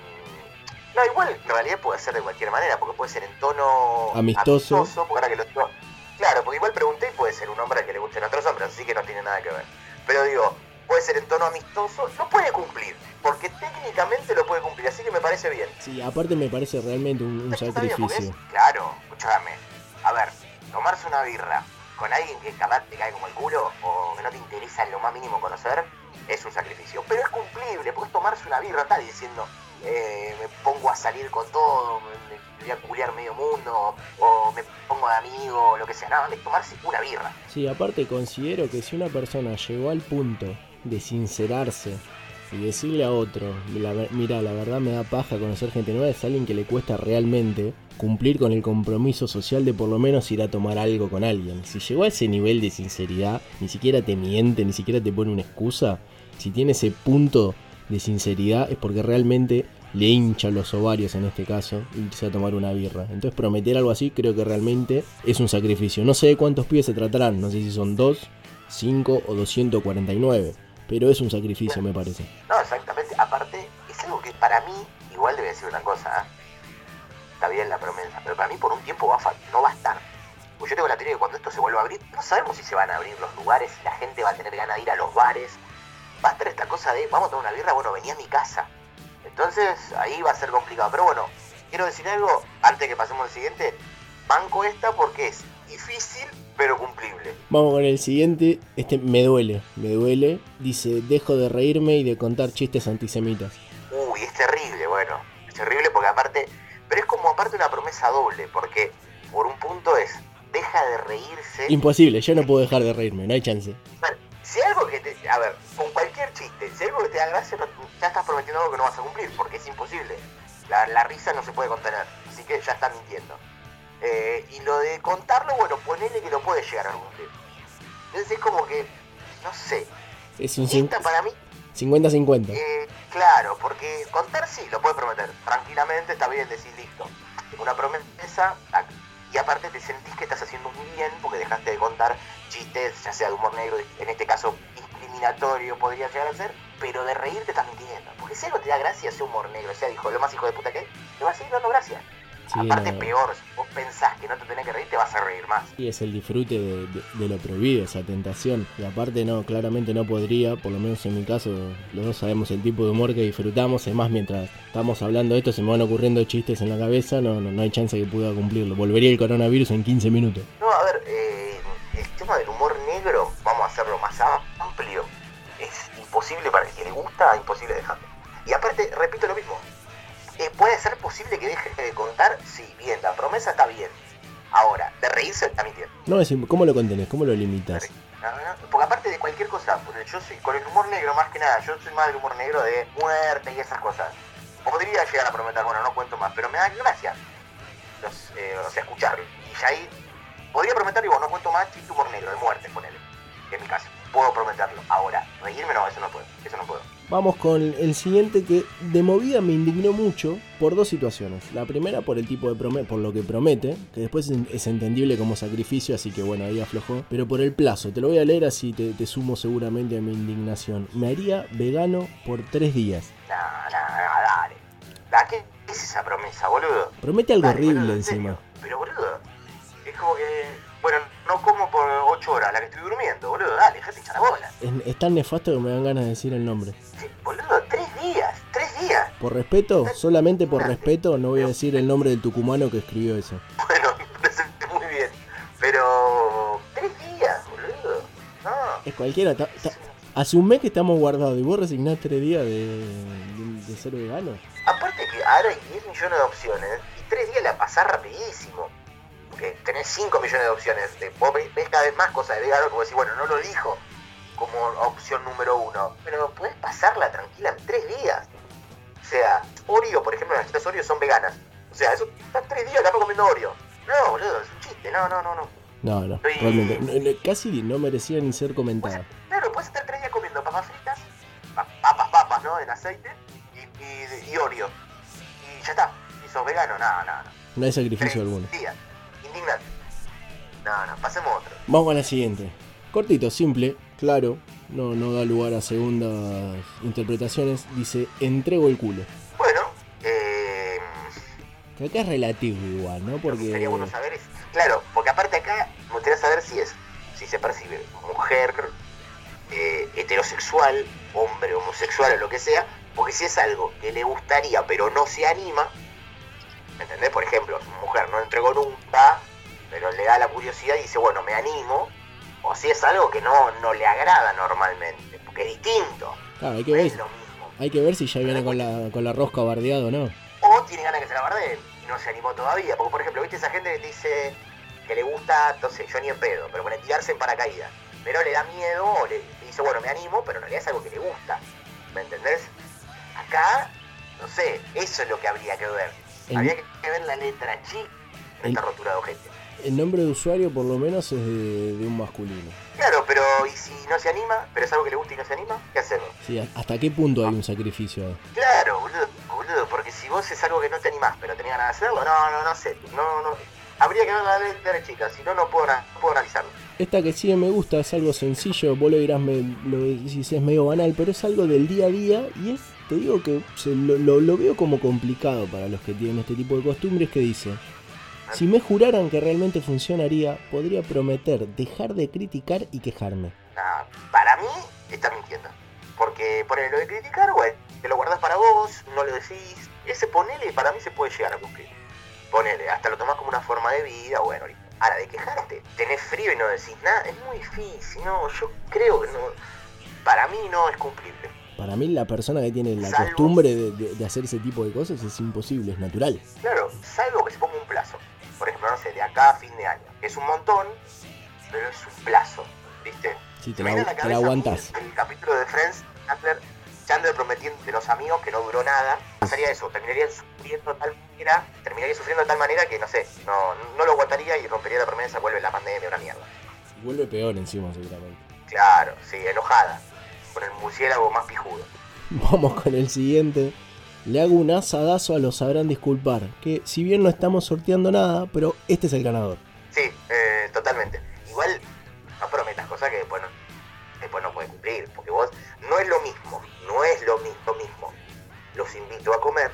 S12: No, igual en realidad puede ser de cualquier manera, porque puede ser en tono
S11: Amistoso.
S12: porque ahora que lo estoy- Claro, porque igual pregunté y puede ser un hombre al que le gusten otros hombres, así que no tiene nada que ver. Pero digo, puede ser en tono amistoso, lo puede cumplir, porque técnicamente lo puede cumplir, así que me parece bien.
S11: Sí, aparte me parece realmente un, sacrificio.
S12: es- claro, escúchame. A ver, tomarse una birra con alguien que capaz te cae como el culo o que no te interesa en lo más mínimo conocer, es un sacrificio. Pero es cumplible, porque tomarse una birra, está diciendo, eh, me pongo a salir con todo, voy a culiar medio mundo, o me pongo de amigo, o lo que sea. No, es tomarse una birra.
S11: Sí, aparte considero que si una persona llegó al punto de sincerarse y decirle a otro, mira, la verdad me da paja conocer gente nueva, es alguien que le cuesta realmente cumplir con el compromiso social de por lo menos ir a tomar algo con alguien. Si llegó a ese nivel de sinceridad, ni siquiera te miente, ni siquiera te pone una excusa, si tiene ese punto de sinceridad es porque realmente le hincha los ovarios en este caso irse a tomar una birra. Entonces prometer algo así creo que realmente es un sacrificio. No sé de cuántos pibes se tratarán, no sé si son 2, 5 o 249, pero es un sacrificio me parece.
S12: No, exactamente. Aparte, es algo que para mí, igual debe decir una cosa, ¿eh? está bien la promesa, pero para mí por un tiempo va a no va a estar. Pues yo tengo la teoría de que cuando esto se vuelva a abrir, no sabemos si se van a abrir los lugares, si la gente va a tener ganas de ir a los bares. Va a estar esta cosa de, vamos a tomar una birra, bueno, venía a mi casa. Entonces ahí va a ser complicado. Pero bueno, quiero decir algo, antes que pasemos al siguiente, banco esta porque es difícil, pero cumplible.
S11: Vamos con el siguiente, este me duele, me duele. Dice, dejo de reírme y de contar chistes antisemitas.
S12: Uy, es terrible, bueno, es terrible porque aparte, pero es como aparte una promesa doble, porque por un punto es, deja de reírse.
S11: Imposible, yo no puedo dejar de reírme, no hay chance.
S12: Bueno, si algo que te, a ver, con cualquier chiste, si algo que te da gracia, ya estás prometiendo algo que no vas a cumplir, porque es imposible. La, la risa no se puede contener, así que ya estás mintiendo. Eh, y lo de contarlo, bueno, ponele que lo puedes llegar a cumplir. Entonces es como que, no sé,
S11: Es un,
S12: esta para mí,
S11: 50-50.
S12: Eh, claro, porque contar sí, lo puedes prometer. Tranquilamente está bien decir listo. Una promesa y aparte te sentís que estás haciendo muy bien porque dejaste de contar chistes, ya sea de humor negro, en este caso discriminatorio podría llegar a ser, pero de reírte estás mintiendo. Porque si algo te da gracia, sea humor negro, sea dijo lo más hijo de puta que hay, te va a seguir dando gracia.
S11: Sí,
S12: aparte peor, si vos pensás que no te tenés que reír, te vas a reír más.
S11: Y es el disfrute de, de- de lo prohibido, esa tentación. Y aparte no, claramente no podría, por lo menos en mi caso, los dos sabemos el tipo de humor que disfrutamos. Además, mientras estamos hablando de esto, se me van ocurriendo chistes en la cabeza, no, no, no hay chance que pueda cumplirlo. Volvería el coronavirus en 15 minutos.
S12: No, a ver, eh, el tema del humor negro, vamos a hacerlo más amplio, es imposible para el que le gusta, imposible dejarlo. Y aparte, repito lo mismo, eh, ¿puede ser posible que deje de contar? Sí, bien, la promesa está bien. Ahora, de reírse está mintiendo.
S11: No, es, ¿cómo lo contenés? ¿Cómo lo limitas?
S12: No, no, Porque aparte de cualquier cosa, porque yo soy con el humor negro más que nada, yo soy más del humor negro de muerte y esas cosas. Podría llegar a prometer, bueno, no cuento más, pero me da gracia los, eh, o sea, escucharlo. Y ya ahí podría prometer, digo, no cuento más chiste humor negro, de muerte, ponele. Es mi caso. Puedo prometerlo. Ahora, reírme no, eso no puedo, eso no puedo.
S11: Vamos con el siguiente que de movida me indignó mucho por dos situaciones. La primera por el tipo de prome- por lo que promete, que después es- entendible como sacrificio, así que bueno, ahí aflojó. Pero por el plazo, te lo voy a leer así te, te sumo seguramente a mi indignación. Me haría vegano por tres días.
S12: No, no, no, dale. Da, ¿Qué es esa promesa, boludo?
S11: Promete algo
S12: Dale,
S11: horrible
S12: boludo, en
S11: encima.
S12: Pero, boludo, como que, bueno, no como por ocho horas, la que estoy durmiendo, boludo, dale, déjate echar la bola.
S11: Es, es tan nefasto que me dan ganas de decir el nombre.
S12: Sí, boludo, tres días, tres días.
S11: Por respeto, solamente por respeto, no voy a decir el nombre del tucumano que escribió eso.
S12: Bueno, me parece muy bien. Pero, tres días, boludo. No,
S11: Es cualquiera. ta- ta- hace un mes que estamos guardados y vos resignás tres días de, de- de ser vegano.
S12: aparte que ahora hay 10 millones de opciones y tres días la pasás rapidísimo. Porque tenés 5 millones de opciones. De, vos ves cada vez más cosas de vegano como decís, bueno, no lo elijo como opción número uno. Pero podés pasarla tranquila en tres días. O sea, Oreo, por ejemplo, las galletas Oreo son veganas. O sea, eso estás tres días acá comiendo Oreo. No, boludo, es un chiste. No, no, no, no.
S11: No, no, realmente. no- no- casi no merecía ni ser comentada.
S12: Claro, puedes estar tres días comiendo papas fritas, pa- papas, papas, ¿no? En aceite y, y, y Oreo. Y ya está. Y sos vegano, no, no, no.
S11: No hay sacrificio alguno.
S12: Días. Indignante. No, no, pasemos a otro.
S11: Vamos a la siguiente. Cortito, simple, claro. No, no da lugar a segundas interpretaciones. Dice, entrego el culo.
S12: Bueno, eh,
S11: Que acá es relativo igual, ¿no? Porque...
S12: sería bueno saber es, claro, porque aparte acá me gustaría saber si es, si se percibe mujer, eh, heterosexual, hombre, homosexual o lo que sea, porque si es algo que le gustaría pero no se anima, ¿me entendés? Por ejemplo, mujer no entregó nunca, pero le da la curiosidad y dice, bueno, me animo, o si es algo que no, no le agrada normalmente, porque es distinto,
S11: Claro, hay que
S12: no
S11: ver,
S12: es lo mismo.
S11: hay que ver si ya viene con la, con la rosca bardeado o no.
S12: O tiene ganas que se la bardeen y no se animó todavía. Porque, por ejemplo, ¿viste esa gente que te dice que le gusta, entonces yo ni en pedo, pero para tirarse en paracaídas? Pero le da miedo o le dice, bueno, me animo, pero en realidad es algo que le gusta. ¿Me entendés? Acá, no sé, eso es lo que habría que ver.
S11: El-
S12: Habría que ver la letra chica en esta rotura de ojete.
S11: El nombre de usuario por lo menos es de, de un masculino.
S12: Claro, pero ¿y si no se anima? ¿Pero es algo que le gusta y no se anima? ¿Qué hacemos?
S11: Sí, ¿hasta qué punto hay un sacrificio ahí?
S12: Claro, boludo, boludo, porque si vos es algo que no te animás, pero tenés ganas de hacerlo, no, no, no sé, no, no. Habría que ver la letra chica, si no, no puedo, no puedo analizarlo.
S11: Esta que sí me gusta es algo sencillo, vos lo dirás, me, lo decís, es medio banal, pero es algo del día a día y es, te digo que lo, veo como complicado para los que tienen este tipo de costumbres que dice, si me juraran que realmente funcionaría, podría prometer dejar de criticar y quejarme.
S12: Para mí, está mintiendo. Porque ponele lo de criticar, güey, te lo guardás para vos, no lo decís. Ese ponele para mí se puede llegar a cumplir. Ponele, hasta lo tomás como una forma de vida, bueno. Ahora, de quejarte, tenés frío y no decís nada, es muy difícil, no, yo creo que no. Para mí no es cumplible.
S11: Para mí la persona que tiene la
S12: Salvo-
S11: costumbre de, de- de hacer ese tipo de cosas es imposible, es natural.
S12: Claro, salvo que se ponga un plazo. Por ejemplo, no sé, de acá a fin de año. Es un montón, pero es un plazo, ¿viste?
S11: Sí, te la,
S12: la
S11: te la
S12: cabeza
S11: aguantás.
S12: El capítulo de Friends, Chandler, Chandler prometiendo de los amigos que no duró nada. Pasaría eso, terminarían sufriendo de tal manera, terminaría sufriendo de tal manera que no sé, no, no lo aguantaría y rompería la promesa, vuelve la pandemia, una mierda.
S11: Vuelve peor encima seguramente.
S12: Claro, sí, enojada. Con el murciélago más pijudo.
S11: Vamos con el siguiente. Le hago un asadazo a los sabrán disculpar. Que si bien no estamos sorteando nada, pero este es el ganador.
S12: Sí, eh, totalmente. Igual no prometas cosas que después no, después no puedes cumplir, porque vos no es lo mismo, no es lo mismo mismo. Los invito a comer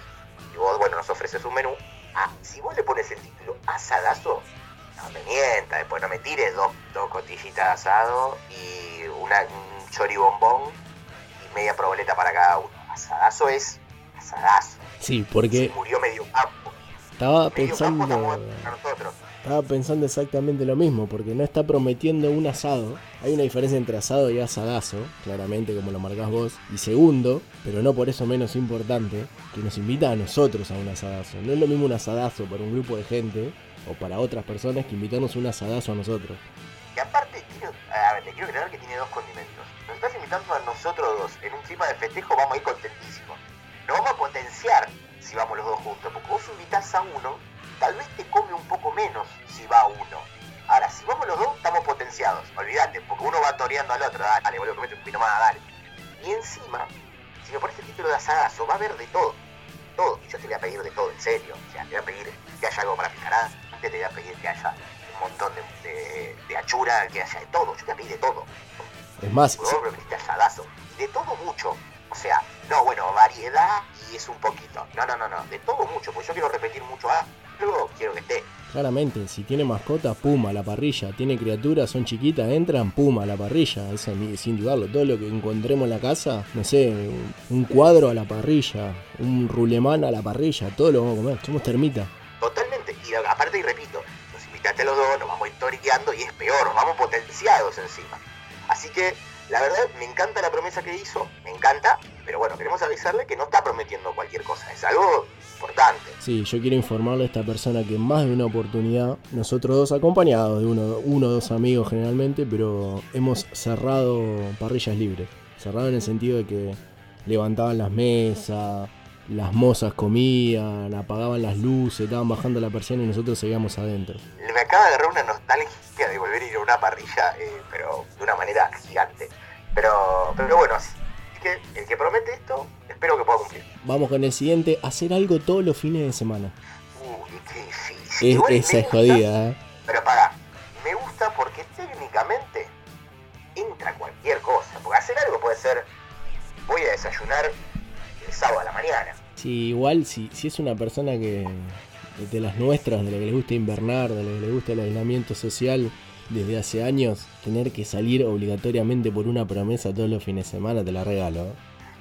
S12: y vos, bueno, nos ofreces un menú. Ah, si vos le pones el título asadazo, no me mientas, después no me tires dos, dos cotillitas de asado y una, un choribombón y media proboleta para cada uno. Asadazo es asadazo.
S11: Sí, porque
S12: Murió medio campo.
S11: estaba
S12: Medio
S11: pensando.
S12: nosotros.
S11: Estaba pensando exactamente lo mismo, porque no está prometiendo un asado. Hay una diferencia entre asado y asadazo, claramente como lo marcás vos. Y segundo, pero no por eso menos importante, que nos invita a nosotros a un asadazo. No es lo mismo un asadazo para un grupo de gente o para otras personas que invitarnos un asadazo a nosotros.
S12: Y aparte, tiene- a ver, te quiero creer que tiene dos condimentos. Invitando a nosotros dos en un clima de festejo, vamos a ir contentísimos. Nos vamos a potenciar si vamos los dos juntos, porque vos invitás a uno, tal vez te come un poco menos si va uno. Ahora, si vamos los dos, estamos potenciados. Olvídate, porque uno va toreando al otro. Dale, boludo, comete un poquito más, dale. Y encima, si me pones el título de asadazo, va a haber de todo. Todo. Y yo te voy a pedir de todo, en serio. O sea, te voy a pedir que haya algo para picar antes, te voy a pedir que haya un montón de, de, de que haya de todo. Yo te voy a pedir de todo.
S11: Es más,
S12: asadazo. Y de todo mucho. O sea, no, bueno, variedad y es un poquito. No, no, no, no. De todo mucho, porque yo quiero repetir mucho algo, quiero que esté.
S11: claramente, si tiene mascota, puma a la parrilla. Tiene criaturas, son chiquitas, entran, puma a la parrilla. Eso sin dudarlo. Todo lo que encontremos en la casa, no sé, un- un cuadro a la parrilla, un rulemán a la parrilla, todo lo vamos a comer. Somos termitas.
S12: Totalmente. Y aparte, y repito, nos invitaste a los dos, nos vamos historiando y es peor, nos vamos potenciados encima. Así que, la verdad, me encanta la promesa que hizo, me encanta, pero bueno, queremos avisarle que no está prometiendo cualquier cosa, es algo importante.
S11: Sí, yo quiero informarle a esta persona que en más de una oportunidad, nosotros dos acompañados de uno, uno o dos amigos generalmente, pero hemos cerrado parrillas libres. Cerrado en el sentido de que levantaban las mesas, las mozas comían, apagaban las luces, estaban bajando la persiana y nosotros seguíamos adentro.
S12: Me acaba de agarrar una nostalgia de volver a ir a una parrilla, eh, pero de una manera gigante. Pero, pero bueno, así que el que promete esto, espero que pueda cumplir.
S11: Vamos con el siguiente, hacer algo todos los fines de semana.
S12: Uy, qué difícil.
S11: Es, esa es
S12: gusta,
S11: jodida, ¿eh?
S12: Pero para, me gusta porque técnicamente entra cualquier cosa. Porque hacer algo puede ser, voy a desayunar el sábado a la mañana.
S11: Sí, igual si, si es una persona que de las nuestras, de la que le gusta invernar, de la que le gusta el aislamiento social desde hace años, tener que salir obligatoriamente por una promesa todos los fines de semana, te la regalo. ¿eh?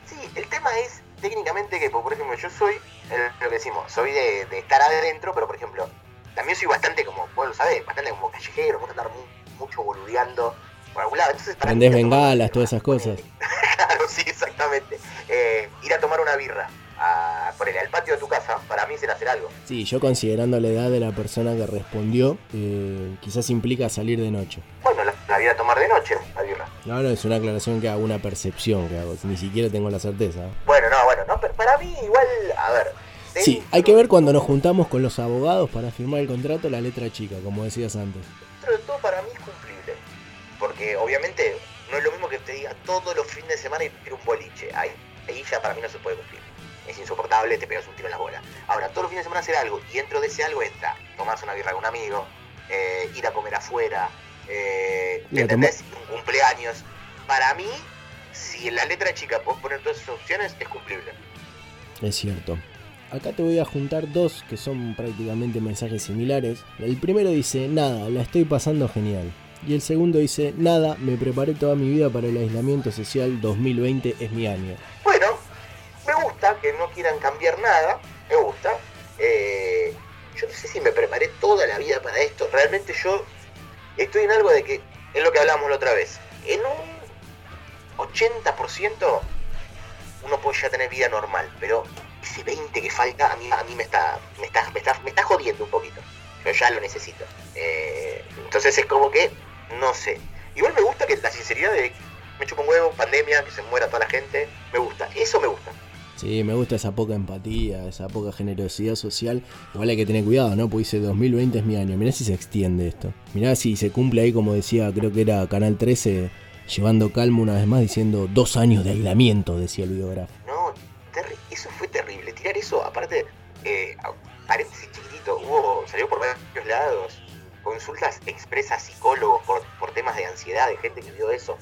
S12: Sí, el tema es técnicamente que, por ejemplo, yo soy, el- lo que decimos, soy de, de estar adentro, pero por ejemplo, también soy bastante como, vos lo sabés, bastante como callejero, me gusta andar mu- mucho boludeando por algún lado. Entonces,
S11: Prendés bengalas, todas esas cosas.
S12: claro, sí, exactamente. Eh, ir a tomar una birra, a, por al patio de tu casa, para mí será hacer algo.
S11: Sí, yo considerando la edad de la persona que respondió, eh, quizás implica salir de noche.
S12: Bueno, la, la vida a tomar de noche, la birra.
S11: No, no, es una aclaración que hago, una percepción que hago, ni siquiera tengo la certeza.
S12: Bueno, no, bueno, no, pero para mí igual, a ver.
S11: Sí, hay que ver cuando nos juntamos con los abogados para firmar el contrato la letra chica, como decías antes.
S12: Dentro de todo para mí es cumplible. Porque obviamente no es lo mismo que te diga todos los fines de semana ir a un boliche. Ahí, ahí ya para mí no se puede cumplir. Es insoportable, te pegas un tiro en las bolas. Ahora, todos los fines de semana hacer algo y dentro de ese algo entra tomarse una birra con un amigo, eh, ir a comer afuera, eh, ¿entendés? Un cumpleaños. Para mí, si en la letra chica puedes poner todas esas opciones, es cumplible.
S11: Es cierto. Acá te voy a juntar dos que son prácticamente mensajes similares. El primero dice, nada, la estoy pasando genial. Y el segundo dice, nada, me preparé toda mi vida para el aislamiento social 2020 es mi año.
S12: Bueno, me gusta que no quieran cambiar nada, me gusta. Eh, yo no sé si me preparé toda la vida para esto. Realmente yo estoy en algo de que, es lo que hablábamos la otra vez, en un 80% uno puede ya tener vida normal, pero ese 20 que falta a mí, a mí me, está, me, está, me, está, me está jodiendo un poquito. Yo ya lo necesito. Eh, entonces es como que, no sé. Igual me gusta que la sinceridad de me chupa un huevo, pandemia, que se muera toda la gente, me gusta. Eso me gusta.
S11: Sí, me gusta esa poca empatía, esa poca generosidad social. Igual hay que tener cuidado, ¿no? Porque dice 2020 es mi año. Mirá si se extiende esto. Mirá si se cumple ahí, como decía, creo que era Canal 13, llevando calma una vez más, diciendo dos años de aislamiento, decía el videógrafo.
S12: No, eso fue terrible. Tirar eso, aparte, eh, paréntesis chiquitito, hubo, salió por varios lados, consultas expresas psicólogos por, por temas de ansiedad, de gente que vio eso.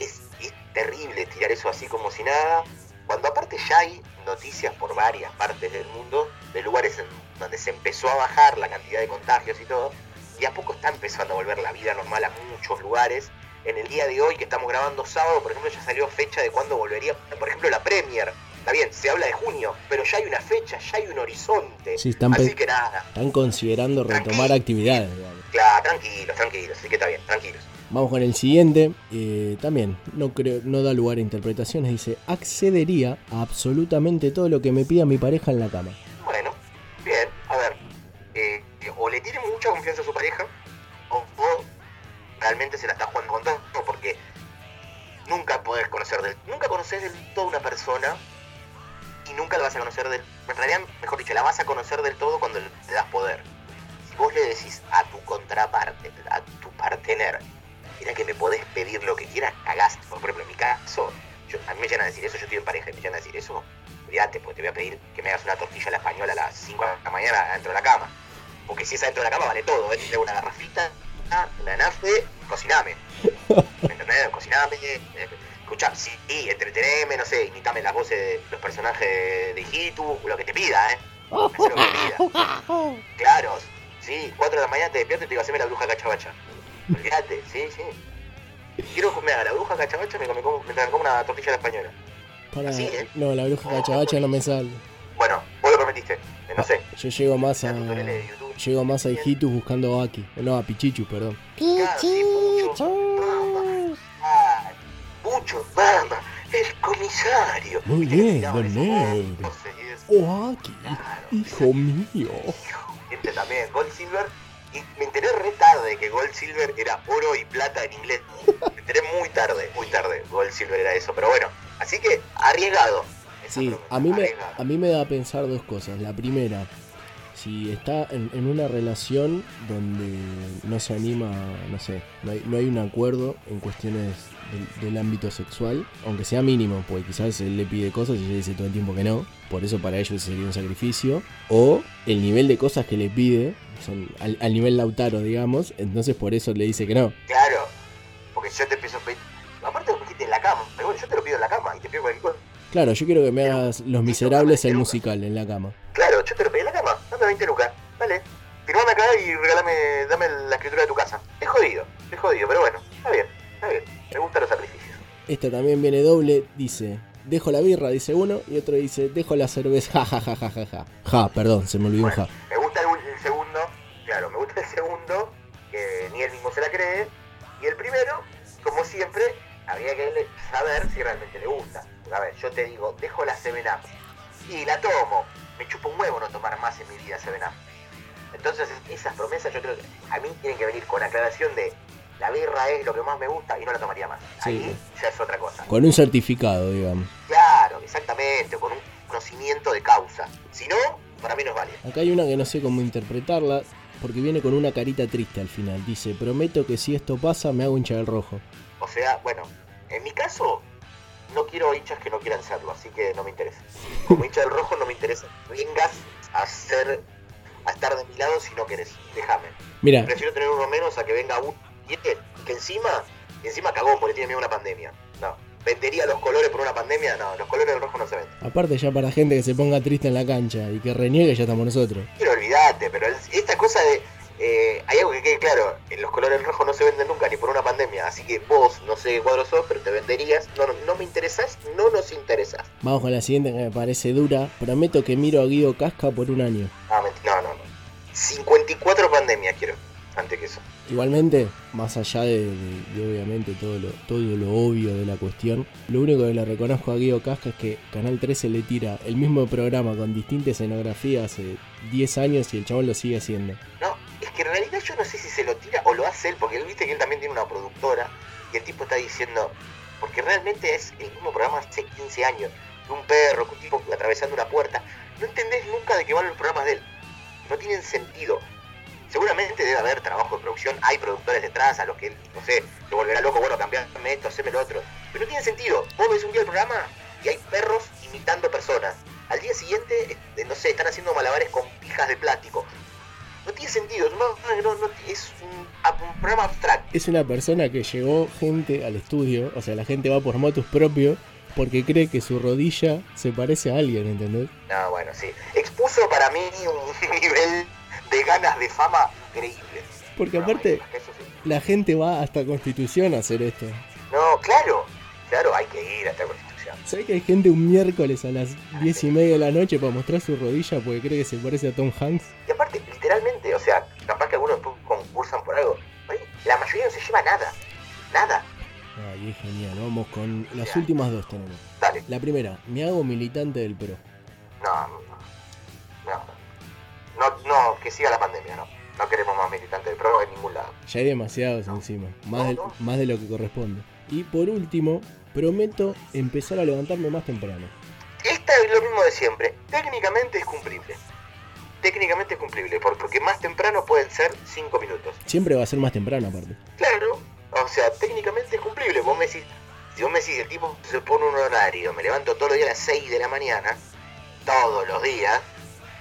S12: Es, es terrible tirar eso así como si nada, cuando aparte ya hay noticias por varias partes del mundo de lugares en donde se empezó a bajar la cantidad de contagios y todo, y a poco está empezando a volver la vida normal a muchos lugares. En el día de hoy, que estamos grabando sábado, por ejemplo, ya salió fecha de cuándo volvería, por ejemplo, la Premier. Está bien, se habla de junio, pero ya hay una fecha, ya hay un horizonte.
S11: Sí, están,
S12: Así que nada,
S11: están considerando retomar actividades.
S12: claro, tranquilos, tranquilos, así que está bien, tranquilos.
S11: Vamos con el siguiente. eh, también no da lugar a interpretaciones. Dice, accedería a absolutamente todo lo que me pida mi pareja en la cama.
S12: Bueno, bien, a ver, eh, o le tiene mucha confianza a su pareja, o, o realmente se la está jugando con todo, porque nunca podés conocer del, nunca conoces del todo una persona y nunca la vas a conocer del, en realidad, mejor dicho, la vas a conocer del todo cuando le das poder. Si vos le decís a tu contraparte, a tu partener, mira que me podés pedir lo que quieras, cagaste. Por ejemplo, en mi caso, yo, a mí me llegan a decir eso, yo estoy en pareja y me llegan a decir eso, olvídate, porque te voy a pedir que me hagas una tortilla a la española a las 5 de la mañana dentro de la cama. Porque si es adentro de la cama vale todo, ¿eh? Una garrafita, una nafe, cociname. ¿Me entendés? Cociname. eh, Escucha, sí, entreteneme, no sé, imitame las voces de los personajes de Hijitu, lo que te pida, ¿eh? Hacé lo que te pida. Claro, sí, 4 de la mañana te despierto y te digo, haceme la bruja cachabacha. Olvídate, sí, sí. Quiero que me haga la bruja cachabacha me come, como, me como una tortilla a la española.
S11: Para,
S12: Así, ¿eh?
S11: No, la bruja cachabacha no me sale.
S12: Bueno, vos lo prometiste, eh, no sé.
S11: Yo llego más a. Llego más a Hijitus buscando a Aki. No, a Pichichu, perdón.
S12: Ah, Pucho, mamá, el comisario.
S11: Muy bien, don Negro. Oh, Aki, hijo mío.
S12: Gente también, Gold Silver. Y me enteré re tarde que Gold Silver era oro y plata en inglés. Me enteré muy tarde, muy tarde. Gold Silver era eso, pero bueno. Así que arriesgado.
S11: Sí, a mí, me, a mí me da a pensar dos cosas. La primera, si está en, en una relación donde no se anima, no sé, no hay, no hay un acuerdo en cuestiones del, del ámbito sexual, aunque sea mínimo, porque quizás él le pide cosas y ella dice todo el tiempo que no, por eso para ellos sería un sacrificio, o el nivel de cosas que le pide, son al, al nivel Lautaro, digamos, entonces por eso le dice que no.
S12: Claro, porque yo te empiezo a pedir. Aparte, dijiste en la cama. Pero bueno, yo te lo pido en la cama y te pido cualquier cosa.
S11: Claro, yo quiero que me hagas Los Miserables el musical en la cama.
S12: Claro, yo te lo pedí en la cama. Dame 20 lucas. Dale. Firmame acá y regálame, dame la escritura de tu casa. Es jodido, es jodido, pero bueno, está bien, está bien. Me gustan los sacrificios.
S11: Esta también viene doble, dice, dejo la birra, dice uno, y otro dice, dejo la cerveza, ja, ja, ja, ja, ja, ja. Ja, perdón, se me olvidó un ja.
S12: Se la cree. Y el primero, como siempre, habría que saber si realmente le gusta. A ver, yo te digo, dejo la 7-Up y la tomo. Me chupa un huevo no tomar más en mi vida 7-Up. Entonces, esas promesas yo creo que a mí tienen que venir con aclaración de la birra es lo que más me gusta y no la tomaría más. Ahí ya es otra cosa.
S11: Con un certificado, digamos.
S12: Claro, exactamente, con un conocimiento de causa. Si no, para mí no es válido.
S11: Acá hay una que no sé cómo interpretarla, porque viene con una carita triste al final. Dice, prometo que si esto pasa me hago hincha del rojo.
S12: O sea, bueno, en mi caso, no quiero hinchas que no quieran serlo, así que no me interesa. Como hincha del rojo no me interesa. Vengas a ser, a estar de mi lado si no querés. Déjame.
S11: Mira.
S12: Prefiero tener uno menos a que venga uno y este, que encima, encima cagó porque tiene miedo a una pandemia. No. ¿Vendería los colores por una pandemia? No, los colores del rojo no se venden.
S11: Aparte ya para gente que se ponga triste en la cancha y que reniegue ya estamos nosotros.
S12: Pero olvídate, pero esta cosa de. eh, hay algo que quede claro: los colores rojos no se venden nunca ni por una pandemia. Así que vos, no sé qué cuadro sos, pero te venderías. No, no, no me interesás, no nos interesás.
S11: Vamos con la siguiente que me parece dura. Prometo que miro a Guido Casca por un año.
S12: Ah, no, no, no. 54 pandemias quiero.
S11: Igualmente, más allá de, obviamente todo lo, todo lo obvio de la cuestión, lo único que le reconozco a Guido Casca es que Canal 13 le tira el mismo programa con distinta escenografía hace 10 años y el chabón lo sigue haciendo.
S12: No, es que en realidad yo no sé si se lo tira o lo hace él, porque él viste que él también tiene una productora y el tipo está diciendo, porque realmente es el mismo programa hace 15 años, de un perro, un tipo atravesando una puerta. No entendés nunca de qué van los programas de él. No tienen sentido. Seguramente debe haber trabajo de producción hay productores detrás a los que, no sé, te volverá loco, bueno, cambiarme esto, haceme lo otro. Pero no tiene sentido. Vos ves un día el programa y hay perros imitando personas. Al día siguiente, eh, no sé, están haciendo malabares con pijas de plástico. No tiene sentido, no, no, no, es un, un programa abstracto.
S11: Es una persona que llevó gente al estudio, o sea, la gente va por motus propio porque cree que su rodilla se parece a alguien, ¿entendés?
S12: No, bueno, sí. Expuso para mí un nivel de ganas de fama increíble.
S11: Porque aparte, la gente va hasta Constitución a hacer esto.
S12: No, claro, claro, hay que ir hasta Constitución.
S11: ¿Sabes que hay gente un miércoles a las diez y media de la noche para mostrar su rodilla porque cree que se parece a Tom Hanks?
S12: Y aparte, literalmente, o sea, capaz que algunos concursan por algo. La mayoría no se lleva nada. Nada.
S11: Ay, es genial. Vamos con las últimas dos tenemos. Dale. La primera, me hago militante del PRO.
S12: No. No, no, que siga la pandemia, no. No queremos más militantes del PRO en ningún lado.
S11: Ya hay demasiados encima. Más, de, más de lo que corresponde. Y por último, prometo empezar a levantarme más temprano.
S12: Esta es lo mismo de siempre. Técnicamente es cumplible. Técnicamente es cumplible, porque más temprano pueden ser 5 minutos.
S11: Siempre va a ser más temprano aparte.
S12: Claro, o sea, técnicamente es cumplible. Vos me decís, si vos me decís, el tipo se pone un horario, me levanto todos los días a las 6 de la mañana, todos los días,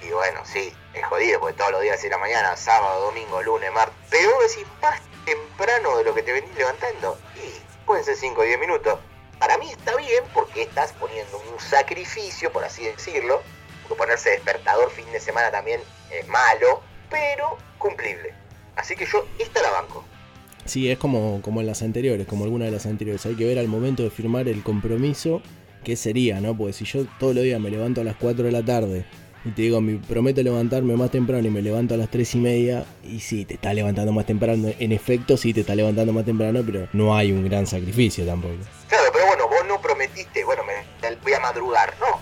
S12: y bueno, sí, es jodido, porque todos los días a 6 de la mañana, sábado, domingo, lunes, martes, pero vos decís más temprano de lo que te venís levantando, y pueden ser 5 o 10 minutos. Para mí está bien porque estás poniendo un sacrificio, por así decirlo, porque ponerse despertador fin de semana también es malo, pero cumplible. Así que yo esta la banco.
S11: Sí, es como, como en las anteriores, como alguna de las anteriores. Hay que ver al momento de firmar el compromiso qué sería, ¿no? Porque si yo todos los días me levanto a las 4 de la tarde y te digo, me prometo levantarme más temprano y me levanto a las 3 y media, y sí, te está levantando más temprano. En efecto, sí, te está levantando más temprano, pero no hay un gran sacrificio tampoco.
S12: Claro, pero bueno, vos no prometiste, bueno, me voy a madrugar, no.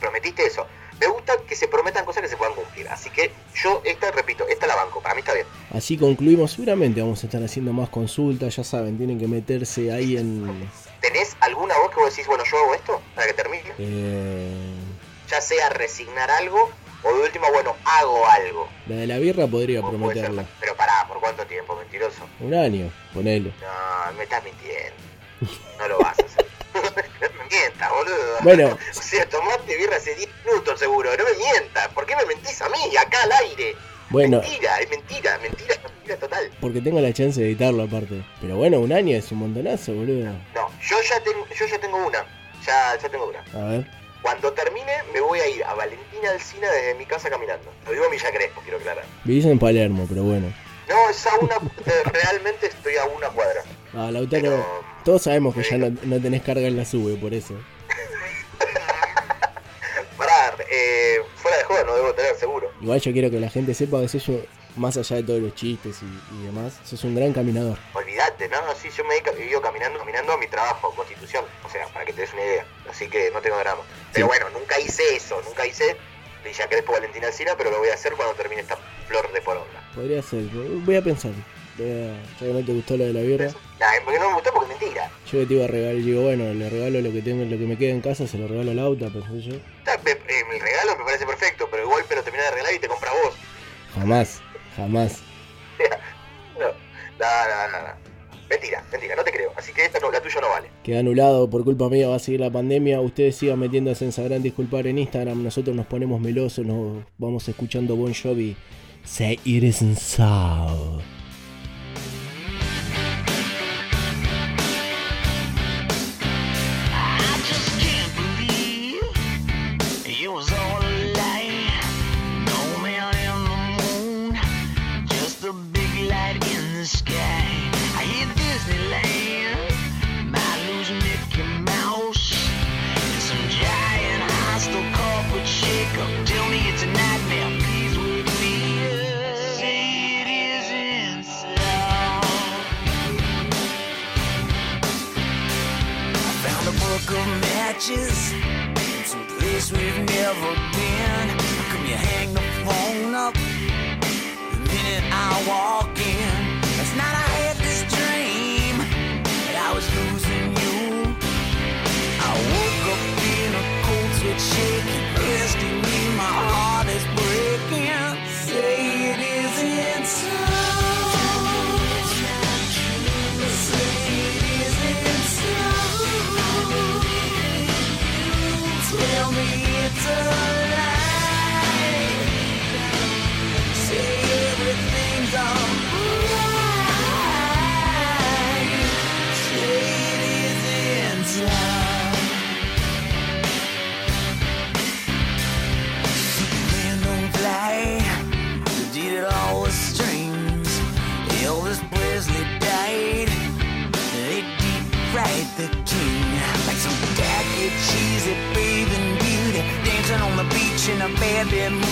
S12: Prometiste eso. Me gusta que se prometan cosas que se puedan cumplir. Así que yo esta, repito, esta la banco. Para mí está bien.
S11: Así concluimos. Seguramente vamos a estar haciendo más consultas. Ya saben, tienen que meterse ahí en...
S12: ¿Tenés alguna voz que vos decís, bueno, yo hago esto para que termine?
S11: Eh...
S12: Ya sea resignar algo o de último, bueno, hago algo.
S11: La de la birra podría prometerla.
S12: Pero pará, ¿por cuánto tiempo, mentiroso?
S11: Un año, ponelo.
S12: No, me estás mintiendo. No lo vas a hacer. no me mientas, boludo.
S11: Bueno.
S12: O sea, tomaste birra hace 10 minutos seguro. No me mientas. ¿Por qué me mentís a mí, acá al aire?
S11: Bueno.
S12: Mentira, es mentira, mentira, mentira total.
S11: Porque tengo la chance de editarlo aparte. Pero bueno, un año es un montonazo, boludo.
S12: No, yo ya tengo, yo ya tengo una. Ya, ya tengo una.
S11: A ver.
S12: Cuando termine, me voy a ir a Valentina Alcina desde mi casa caminando. Lo digo a Villa Crespo, quiero aclarar.
S11: Vivís en Palermo, pero bueno.
S12: No, es a una. realmente estoy a una cuadra.
S11: Ah, Lautaro, pero... todos sabemos que ya no, no, tenés carga en la sube, por eso.
S12: Pará, eh, fuera de juego no debo tener, seguro.
S11: Igual yo quiero que la gente sepa que sos más allá de todos los chistes y, y demás, sos un gran caminador.
S12: Olvídate, no, no, sí, yo me he ido caminando, caminando a mi trabajo, Constitución, o sea, para que te des una idea. Así que no tengo drama. Pero bueno, nunca hice eso, nunca hice Villa Crespo Valentina Alcina, pero lo voy a hacer cuando termine esta flor de poronga.
S11: Podría ser, voy a pensar. Ya que no te gustó lo de la birra.
S12: Nah, porque no me gustó porque es mentira.
S11: Yo que te iba a regalar, digo, bueno, le regalo lo que tengo, lo que me queda en casa, se lo regalo al auto, pensé yo.
S12: Mi regalo me parece perfecto, pero igual me lo terminé de regalar y te compra vos.
S11: Jamás, jamás.
S12: no, no, no, no. Mentira, mentira, no te creo. Así que esta no, la tuya no vale.
S11: Queda anulado, por culpa mía va a seguir la pandemia. Ustedes sigan metiéndose en Sabrán Disculpar en Instagram. Nosotros nos ponemos melosos, nos vamos escuchando Bon Jovi. Say it so.
S17: matches some place we've never been. Come you hang the phone up the minute I walk
S18: been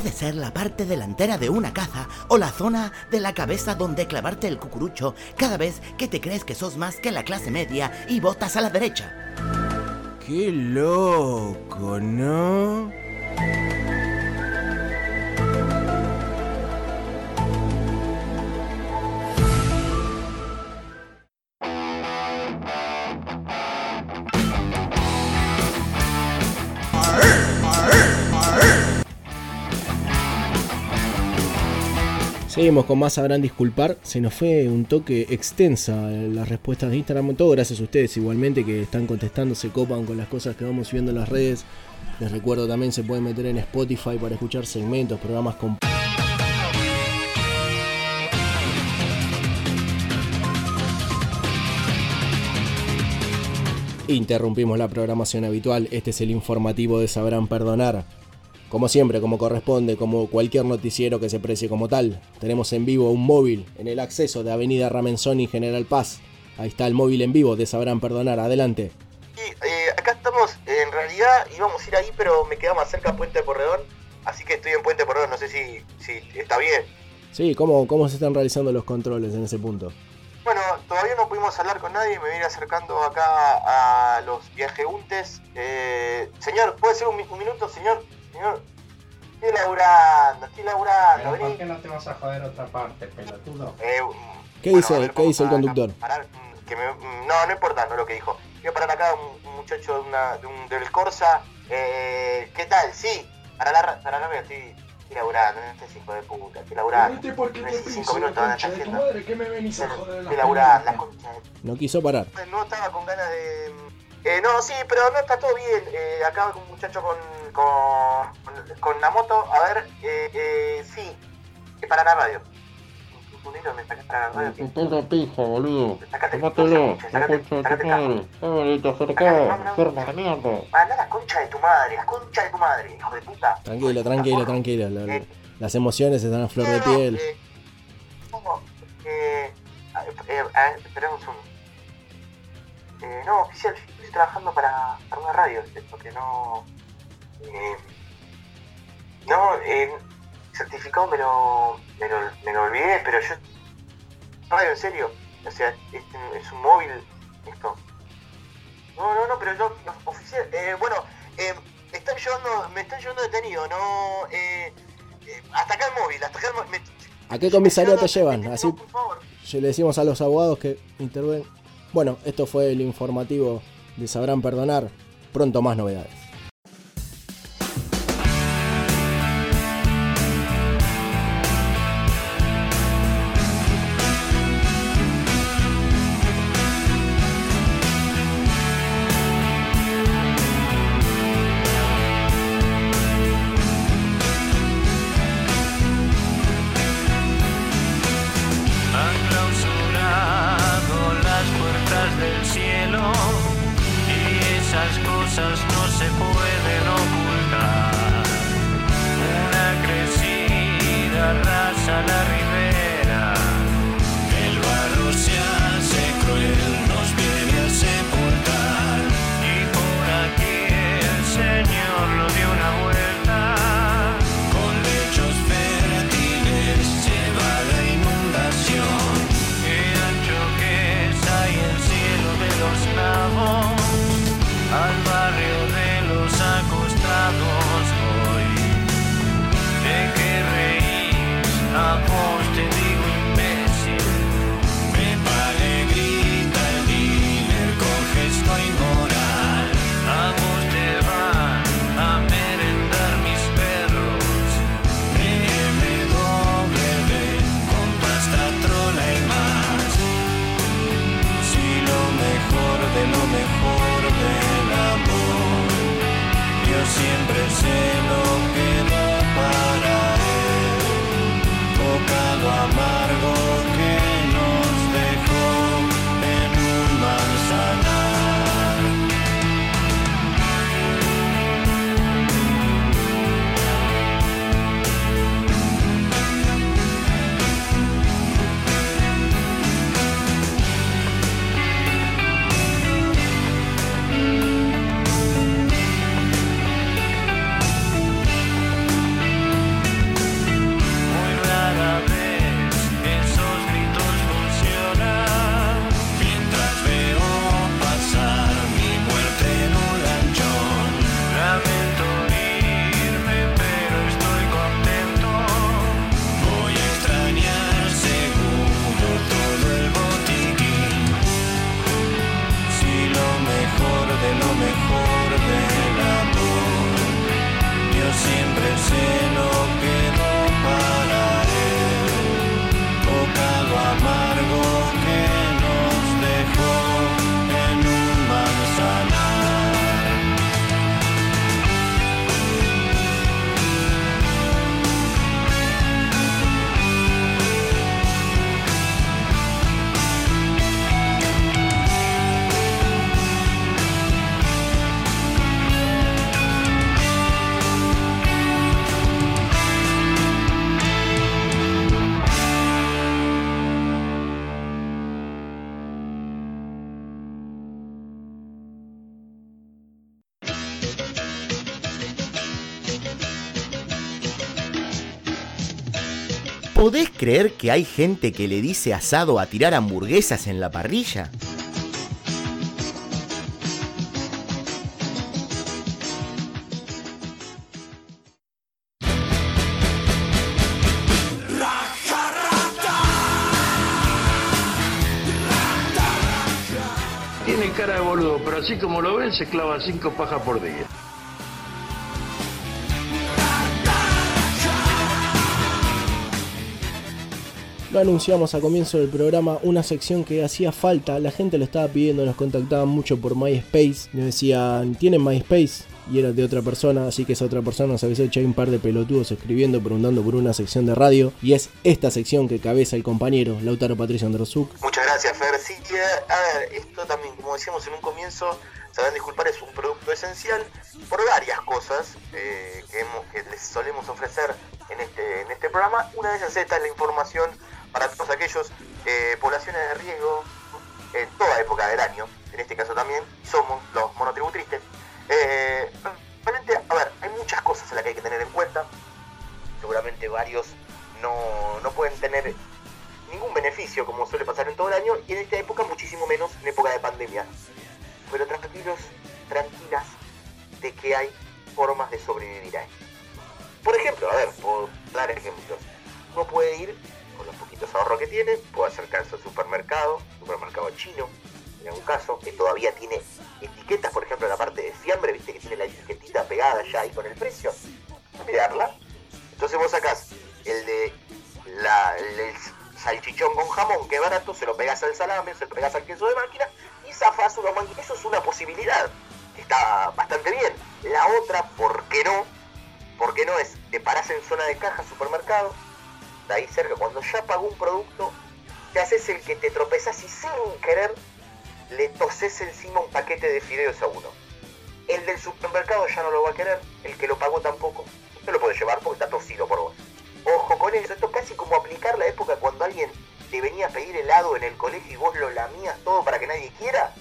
S18: puede ser la parte delantera de una caza o la zona de la cabeza donde clavarte el cucurucho cada vez que te crees que sos más que la clase media y votas a la derecha.
S11: Qué loco, ¿no? Seguimos con más, sabrán disculpar. Se nos fue un toque extensa las respuestas de Instagram. Todo gracias a ustedes igualmente que están contestando, se copan con las cosas que vamos viendo en las redes. Les recuerdo también se pueden meter en Spotify para escuchar segmentos, programas con... Interrumpimos la programación habitual. Este es el informativo de Sabrán Perdonar. Como siempre, como corresponde, como cualquier noticiero que se precie como tal, tenemos en vivo un móvil en el acceso de Avenida Ramenzoni y General Paz. Ahí está el móvil en vivo de Sabrán Perdonar. Adelante.
S12: Eh, acá estamos, en realidad íbamos a ir ahí, pero me queda más cerca Puente Porredón, así que estoy en Puente Porredón, no sé si, si está bien.
S11: Sí, ¿cómo, ¿cómo se están realizando los controles en ese punto?
S12: Bueno, todavía no pudimos hablar con nadie, me voy a ir acercando acá a los viajeuntes. Eh, señor, ¿puede ser un minuto, señor? Señor, estoy laburando, estoy laburando,
S19: Pero ¿por qué no te vas a joder otra parte, pelotudo?
S12: Eh,
S11: ¿Qué dice, ¿qué dice el conductor?
S12: parar, mm, que me- mm, no, no importa, no lo que dijo. Voy a parar acá un, un muchacho de una, de un, del Corsa. Eh, ¿Qué tal? Sí, para la, para la estoy, estoy laburando, este es hijo de puta, estoy laburando.
S4: ¿Viste por qué te
S12: Cinco
S4: piso la
S12: minutos, ¿dónde
S4: concha de tu madre? ¿Qué me venís a joder la
S12: Estoy laburando, la concha de
S11: No quiso parar.
S12: no estaba con ganas de. Eh, no, sí, pero no está todo bien. Eh, acá un muchacho con, con, con, la moto. A ver, eh, eh, sí, es para la radio. Un segundito, me saqué para la radio.
S19: Tu perro pija, boludo. Tómatelo, la concha de tu madre. Eh, acercá, enferma de mierda.
S12: Anda la concha de tu madre, la concha de tu madre, hijo de puta.
S11: Tranquilo, tranquilo, tranquilo. la- la- las emociones están a flor de piel.
S12: Eh, eh, a- esperá un. Eh, no, oficial, estoy trabajando para, para una radio, ¿viste? porque no. Eh, no, eh, certificado me lo, me lo, me lo olvidé, pero yo. Radio, en serio. O sea, es, es un móvil esto. No, no, no, pero yo, oficial, eh, bueno, eh, están llevando, me están llevando detenido, no, eh, eh, hasta acá el móvil, hasta acá el móvil, me-
S11: ¿A qué comisaría te llevan? Así le decimos a los abogados que interven. Bueno, esto fue el informativo de Sabrán Perdonar.
S20: Pronto más novedades.
S21: Creer que hay gente que le dice asado a tirar hamburguesas en la parrilla?
S22: Tiene cara de boludo, pero así como lo ven, se clava cinco pajas por día.
S20: Anunciamos a comienzo del programa, una sección que hacía falta, la gente lo estaba pidiendo, nos contactaban mucho por MySpace, nos decían, ¿tienen MySpace? Y era de otra persona, así que esa otra persona nos avisó que hay un par de pelotudos escribiendo, preguntando por una sección de radio, y es esta sección que cabeza el compañero Lautaro Patricio Androsuk.
S12: Muchas gracias, Fer. Sí, que, a ver, esto también, como decíamos en un comienzo, sabrán disculpar, es un producto esencial por varias cosas eh, que, les solemos ofrecer en este, en este programa. Una de ellas esta es la información para todos aquellos eh, poblaciones de riesgo en toda época del año, en este caso también, somos los monotributristes. Eh, a ver, hay muchas cosas a las que hay que tener en cuenta. Seguramente varios no, no pueden tener ningún beneficio como suele pasar en todo el año y en esta época muchísimo menos en época de pandemia. Pero tranquilos, tranquilas de que hay formas de sobrevivir a esto. Por ejemplo, a ver, por dar ejemplos, uno puede ir con los poquitos ahorros que tiene, puede acercarse al supermercado, supermercado chino, en algún caso, que todavía tiene etiquetas, por ejemplo, en la parte de fiambre gráfica y con el precio, mirarla. Entonces vos sacás el de la, el, salchichón con jamón, que es barato, se lo pegas al salame, se lo pegas al queso de máquina y zafás unos manguitos. Eso es una posibilidad, que está bastante bien. La otra, ¿por qué no? ¿Por qué no es? Te parás en zona de caja, supermercado, ahí cerca, cuando ya pagó un producto, te haces el que te tropezás y sin querer le toses encima un paquete de fideos a uno. El del supermercado ya no lo va a querer, el que lo pagó tampoco. Usted lo puede llevar porque está tosido por vos. Ojo con eso, esto es casi como aplicar la época cuando alguien te venía a pedir helado en el colegio y vos lo lamías todo para que nadie quiera.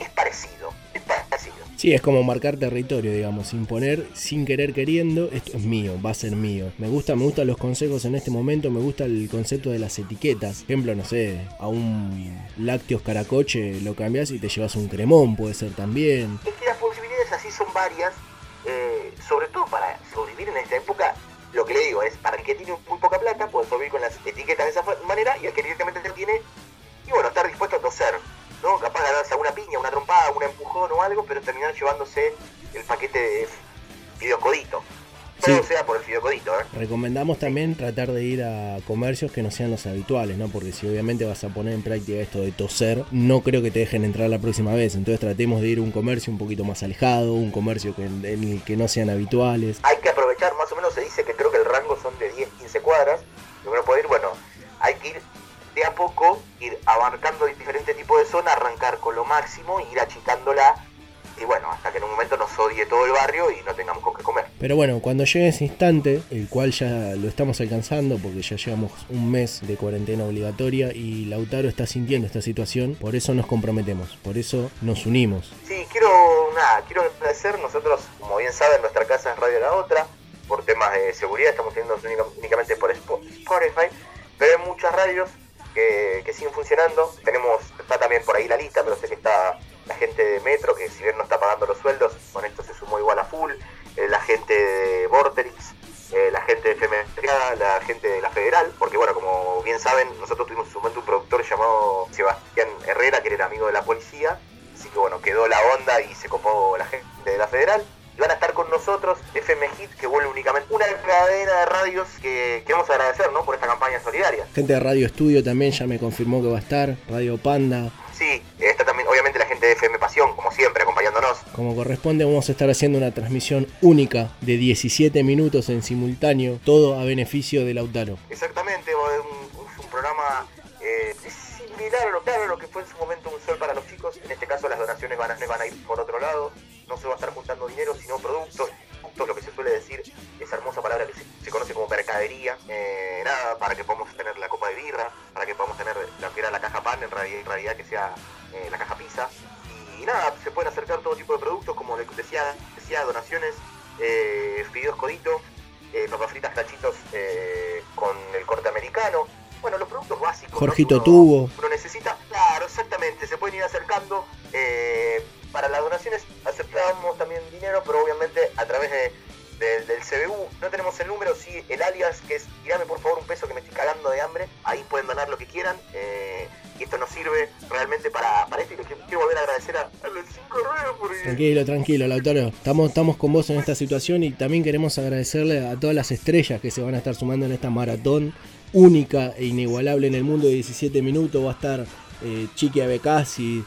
S12: Es parecido, es parecido.
S11: Sí, es como marcar territorio, digamos, imponer sin querer queriendo, esto es mío, va a ser mío. Me gusta, me gustan los consejos en este momento, me gusta el concepto de las etiquetas. Por ejemplo, no sé, a un lácteos caracoche lo cambias y te llevas un cremón, puede ser también.
S12: Es que las posibilidades así son varias, eh, sobre todo para sobrevivir en esta época. Lo que le digo es, para el que tiene muy poca plata, puede sobrevivir con las etiquetas de esa manera y el que directamente te lo tiene, y bueno, estar dispuesto a toser, ¿no? Capaz de darse una piña, una trompada, un empujón o algo, pero terminar llevándose el paquete de fideocodito. Todo sea por el fideocodito, ¿eh?
S11: Recomendamos también tratar de ir a comercios que no sean los habituales, ¿no? Porque si obviamente vas a poner en práctica esto de toser, no creo que te dejen entrar la próxima vez. Entonces tratemos de ir a un comercio un poquito más alejado, un comercio que, en el que no sean habituales.
S12: Hay que aprovechar, más o menos se dice que creo que el rango son de 10, 15 cuadras. Lo que uno puede ir, bueno, hay que ir de a poco, ir abarcando diferentes tipos de zona, arrancar con lo máximo, ir achicándola. Y bueno, hasta que en un momento nos odie todo el barrio y no tengamos con qué comer.
S11: Pero bueno, cuando llegue ese instante, el cual ya lo estamos alcanzando porque ya llevamos un mes de cuarentena obligatoria y Lautaro está sintiendo esta situación, por eso nos comprometemos, por eso nos unimos.
S12: Sí, quiero, nada, quiero agradecer, nosotros, como bien saben, nuestra casa es Radio La Otra, por temas de seguridad estamos teniendo única- únicamente por Spo- Spotify, pero hay muchas radios que, siguen funcionando, tenemos, está también por ahí la lista, pero sé que está la gente de Metro, que si bien no está pagando los sueldos, con esto se sumó igual a full, eh, la gente de Vorterix, eh, la gente de FM la gente de la Federal, porque bueno, como bien saben, nosotros tuvimos en un productor llamado Sebastián Herrera, que era amigo de la policía, así que bueno, quedó la onda y se copó la gente de la Federal. Y van a estar con nosotros FM Hit, que vuelve únicamente una cadena de radios que queremos agradecer, ¿no? Por esta campaña solidaria.
S11: Gente de Radio Estudio también ya me confirmó que va a estar, Radio Panda.
S12: Sí, está también, obviamente, la gente de FM Pasión, como siempre, acompañándonos.
S11: Como corresponde, vamos a estar haciendo una transmisión única de 17 minutos en simultáneo, todo a beneficio de Lautaro.
S12: Exactamente, es un, un programa eh, similar a lo, claro, a lo que fue en su momento un sol para los chicos. En este caso, las donaciones van a, van a ir por otro lado. No se va a estar juntando dinero, sino productos. Lo que se suele decir, esa hermosa palabra que se, se conoce como mercadería. Eh, nada, para que podamos tener la copa de birra, para que podamos tener lo que era la caja pan, en realidad, en realidad que sea eh, la caja pizza. Y nada, se pueden acercar todo tipo de productos, como decía, decía donaciones, eh, fideos codito, eh, papas fritas cachitos eh, con el corte americano. Bueno, los productos básicos. ¿no?
S11: Jorgito
S12: que uno,
S11: Tubo.
S12: uno necesita. Claro, exactamente. Se pueden ir acercando. eh, para las donaciones aceptamos también dinero, pero obviamente a través de, de- del CBU. No tenemos el número, sí, el alias, que es tirame por favor un peso que me estoy cagando de hambre. Ahí pueden donar lo que quieran. eh, esto nos sirve realmente para, para esto. Y quiero volver a agradecer a, a los cinco porque
S11: Tranquilo, tranquilo, Lautaro. Estamos, estamos con vos en esta situación y también queremos agradecerle a todas las estrellas que se van a estar sumando en esta maratón única e inigualable en el mundo de 17 minutos. Va a estar eh, Chiqui Abecasi,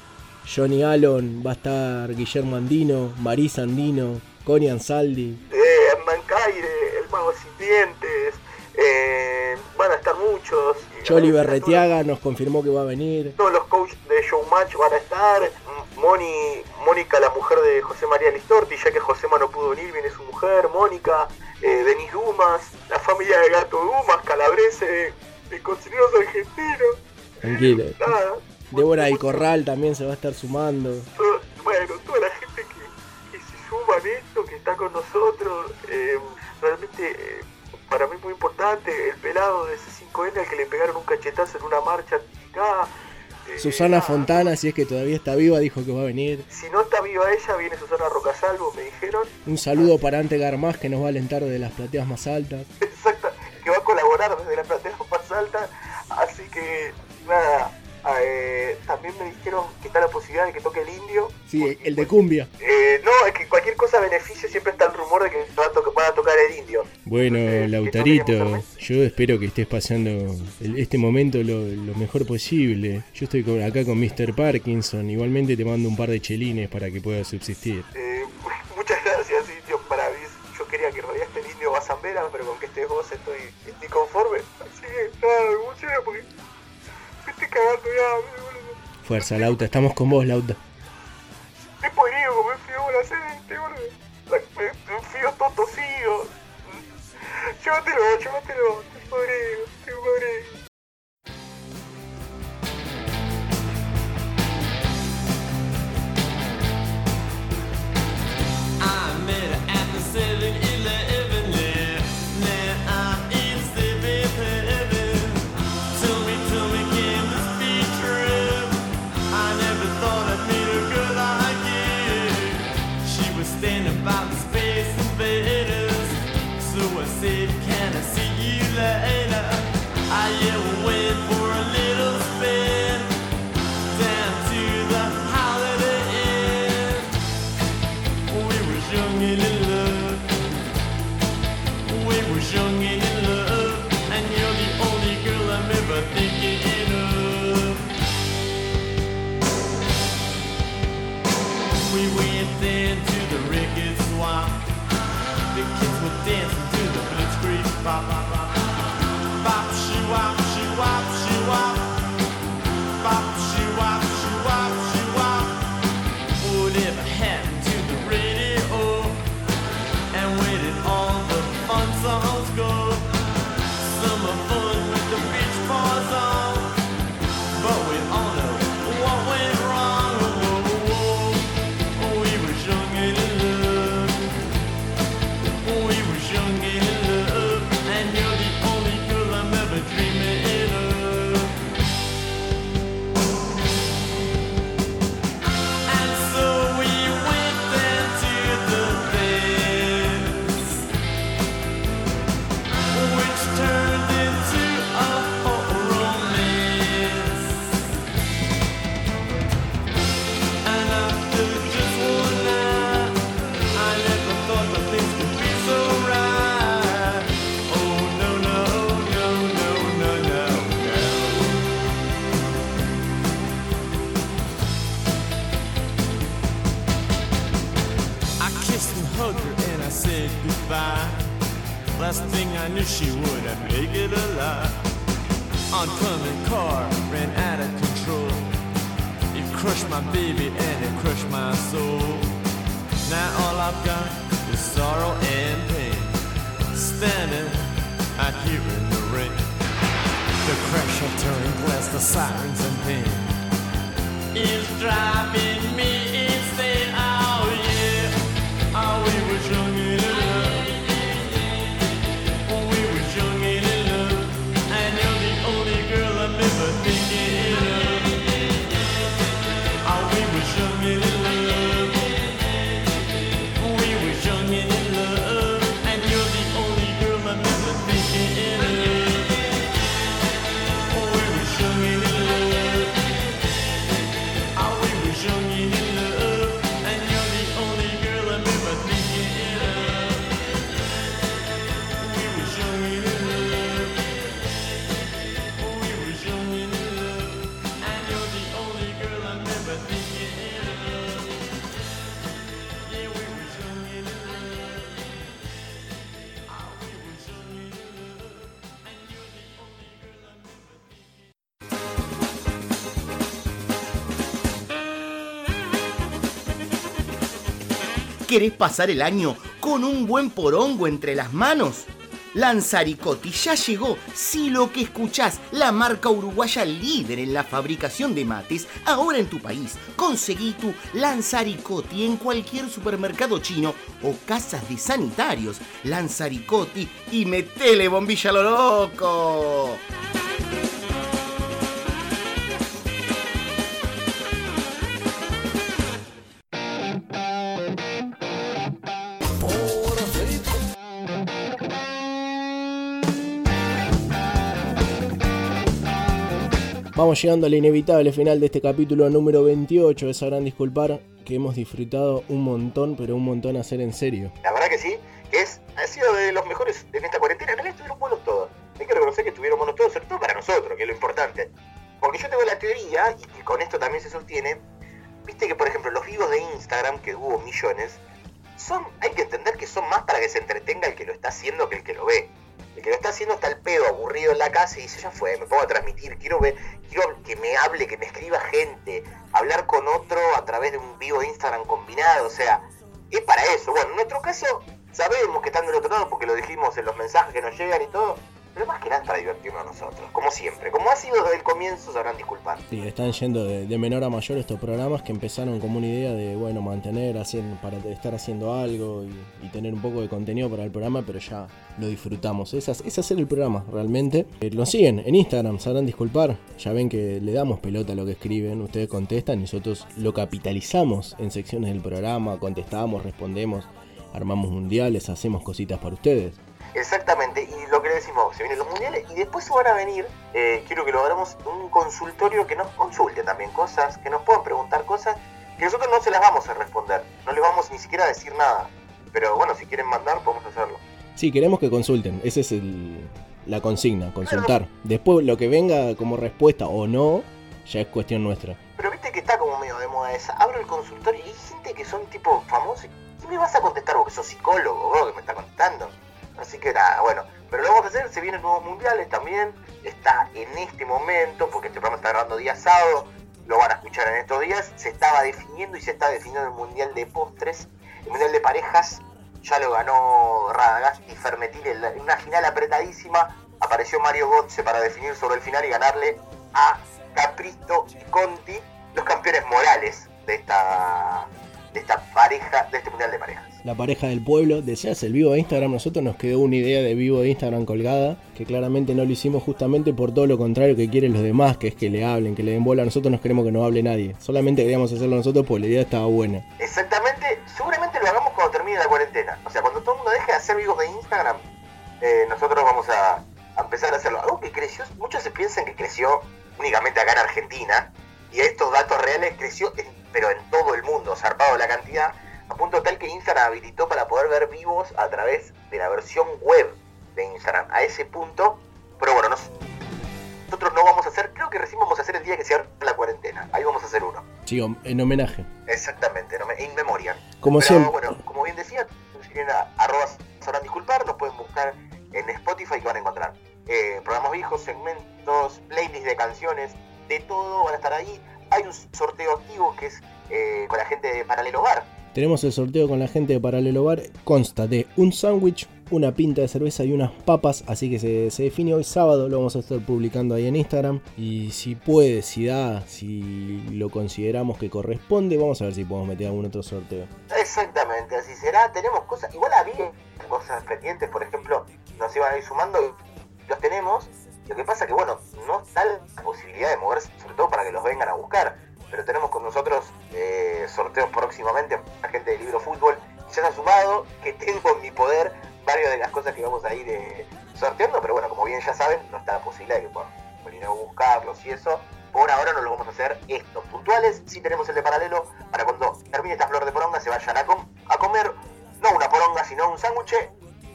S11: Johnny Allen, va a estar Guillermo Andino, Marisa Andino, Connie Ansaldi.
S12: eh, Mancaire, el mago sin dientes, eh, van a estar muchos.
S11: Choli
S12: a
S11: Berretiaga nos confirmó que va a venir.
S12: Todos los coaches de Showmatch van a estar. Moni, Mónica, la mujer de José María Listorti, ya que Josema no pudo venir, viene su mujer, Mónica, eh, Denis Dumas, la familia de Gato Dumas, Calabrese, de Cocineros Argentinos,
S11: Tranquilo.
S12: nada.
S11: Débora del Corral también se va a estar sumando.
S12: todo- bueno, toda la gente que, que se suma en esto, que está con nosotros, eh, realmente eh, para mí muy importante, el pelado de C5N al que le pegaron un cachetazo en una marcha acá.
S11: Susana Fontana, si es que todavía está viva, dijo que va a venir.
S12: Si no está viva ella, viene Susana Rocasalvo, me dijeron,
S11: Un saludo para Ante Garmaz que nos va a alentar de las plateas más altas.
S12: que va a colaborar desde la platea más alta, así que nada, eh, también me dijeron que está la posibilidad de que toque el indio.
S11: Sí, el de cumbia.
S12: Eh, no, es que cualquier cosa beneficio siempre está el rumor de que a van a tocar el indio.
S11: Bueno, Lautarito, yo espero que estés pasando el- este momento lo, lo mejor posible. Yo estoy con- acá con Mr. Parkinson. Igualmente te mando un par de chelines para que puedas subsistir.
S12: Eh, muchas gracias, indio, para mí. Yo quería que rodeaste el indio Bazambera, pero con que estés vos estoy, estoy conforme. Así que nada, me emociona porque cagando ya, boludo.
S11: Fuerza, Lauta, estamos con vos, Lauta.
S12: Comer frío la gente, boludo. Un frío todo tosido. Llévatelo, llévatelo. Estoy podrido, estoy podrido.
S23: I met her at the 7-Eleven,
S21: ¿Querés pasar el año con un buen porongo entre las manos? Lanzaricotti ya llegó. Si lo que escuchás, la marca uruguaya líder en la fabricación de mates, ahora en tu país. Conseguí tu Lanzaricotti en cualquier supermercado chino o casas de sanitarios. Lanzaricotti y metele bombilla lo loco.
S11: Vamos llegando al inevitable final de este capítulo número 28 de Sabrán Disculpar, que hemos disfrutado un montón, pero un montón hacer en serio.
S12: La verdad que sí, que es, ha sido de los mejores en esta cuarentena. En realidad estuvieron buenos todos. Hay que reconocer que estuvieron buenos todos, sobre todo para nosotros, que es lo importante. Porque yo tengo la teoría, y con esto también se sostiene, viste que por ejemplo los vivos de Instagram, que hubo millones, son, hay que entender que son más para que se entretenga el que lo está haciendo que el que lo ve. El que lo está haciendo está el pedo aburrido en la casa y dice, ya fue, me pongo a transmitir, quiero ver, quiero que me hable, que me escriba gente, hablar con otro a través de un vivo de Instagram combinado, o sea, es para eso. Bueno, en nuestro caso sabemos que están del otro lado porque lo dijimos en los mensajes que nos llegan y todo, pero más que nada para divertirnos a nosotros, como siempre. Como ha sido desde el comienzo, sabrán disculpar.
S11: Sí, están yendo de, menor a mayor estos programas que empezaron como una idea de, bueno, mantener, hacer, para estar haciendo algo y, tener un poco de contenido para el programa, pero ya lo disfrutamos. Es, es hacer el programa, realmente. Eh, lo siguen en Instagram, sabrán disculpar. Ya ven que le damos pelota a lo que escriben, ustedes contestan nosotros lo capitalizamos en secciones del programa, contestamos, respondemos, armamos mundiales, hacemos cositas para ustedes.
S12: Exactamente, y lo que le decimos, se vienen los mundiales y después van a venir, eh, quiero que lo hagamos un consultorio que nos consulte también cosas, que nos puedan preguntar cosas que nosotros no se las vamos a responder, no les vamos ni siquiera a decir nada, pero bueno, si quieren mandar podemos hacerlo.
S11: Sí, queremos que consulten, esa es el, la consigna, consultar. Después lo que venga como respuesta o no, ya es cuestión nuestra.
S12: Pero viste que está como medio de moda esa, abro el consultorio y hay gente que son tipo famosos, ¿qué me vas a contestar vos que sos psicólogo, vos que me estás contestando? Así que nada, bueno, pero lo vamos a hacer, se vienen nuevos mundiales también, está en este momento, porque este programa está grabando día sábado, lo van a escuchar en estos días, se estaba definiendo y se está definiendo el mundial de postres, el mundial de parejas, ya lo ganó Radagast y Fermetil en una final apretadísima, apareció Mario Götze para definir sobre el final y ganarle a Caprito y Conti, los campeones morales de esta, de esta pareja, de este mundial de parejas.
S11: La pareja del pueblo, deseas el vivo de Instagram, nosotros nos quedó una idea de vivo de Instagram colgada, que claramente no lo hicimos justamente por todo lo contrario que quieren los demás, que es que le hablen, que le den bola, nosotros no queremos que no hable nadie, solamente queríamos hacerlo nosotros porque la idea estaba buena.
S12: Exactamente, seguramente lo hagamos cuando termine la cuarentena, o sea, cuando todo el mundo deje de hacer vivos de Instagram, eh, nosotros vamos a, a empezar a hacerlo. Algo que creció, muchos se piensan que creció únicamente acá en Argentina, y estos datos reales creció, en, pero en todo el mundo, zarpado la cantidad, a punto tal que Instagram habilitó para poder ver vivos a través de la versión web de Instagram. A ese punto, pero bueno, nos, nosotros no vamos a hacer, creo que recién vamos a hacer el día que se abre la cuarentena. Ahí vamos a hacer uno.
S11: Sí, en homenaje.
S12: Exactamente, en memoria.
S11: Como
S12: pero,
S11: siempre.
S12: bueno, como bien decía, quieren a, arroba sabrán disculpar, nos pueden buscar en Spotify que van a encontrar eh, programas viejos, segmentos, playlists de canciones, de todo van a estar ahí. Hay un sorteo activo que es eh, con la gente de Paralelo Bar,
S11: tenemos el sorteo con la gente de Paralelo Bar. Consta de un sándwich, una pinta de cerveza y unas papas. Así que se, se, define hoy sábado. Lo vamos a estar publicando ahí en Instagram. Y si puede, si da, si lo consideramos que corresponde, vamos a ver si podemos meter algún otro sorteo.
S12: Exactamente, así será. Tenemos cosas. Igual había cosas pendientes, por ejemplo, nos iban a ir sumando. Los tenemos. Lo que pasa que, bueno, no está la posibilidad de moverse, sobre todo para que los vengan a buscar pero tenemos con nosotros eh, sorteos próximamente la gente de Libro Fútbol. Ya se ha sumado que tengo en mi poder varias de las cosas que vamos a ir sorteando, pero bueno, como bien ya saben, no está la posibilidad de que puedan venir a buscarlos y eso. Por ahora no lo vamos a hacer estos puntuales. Sí tenemos el de paralelo para cuando termine esta flor de poronga se vayan a comer, no una poronga, sino un sándwich.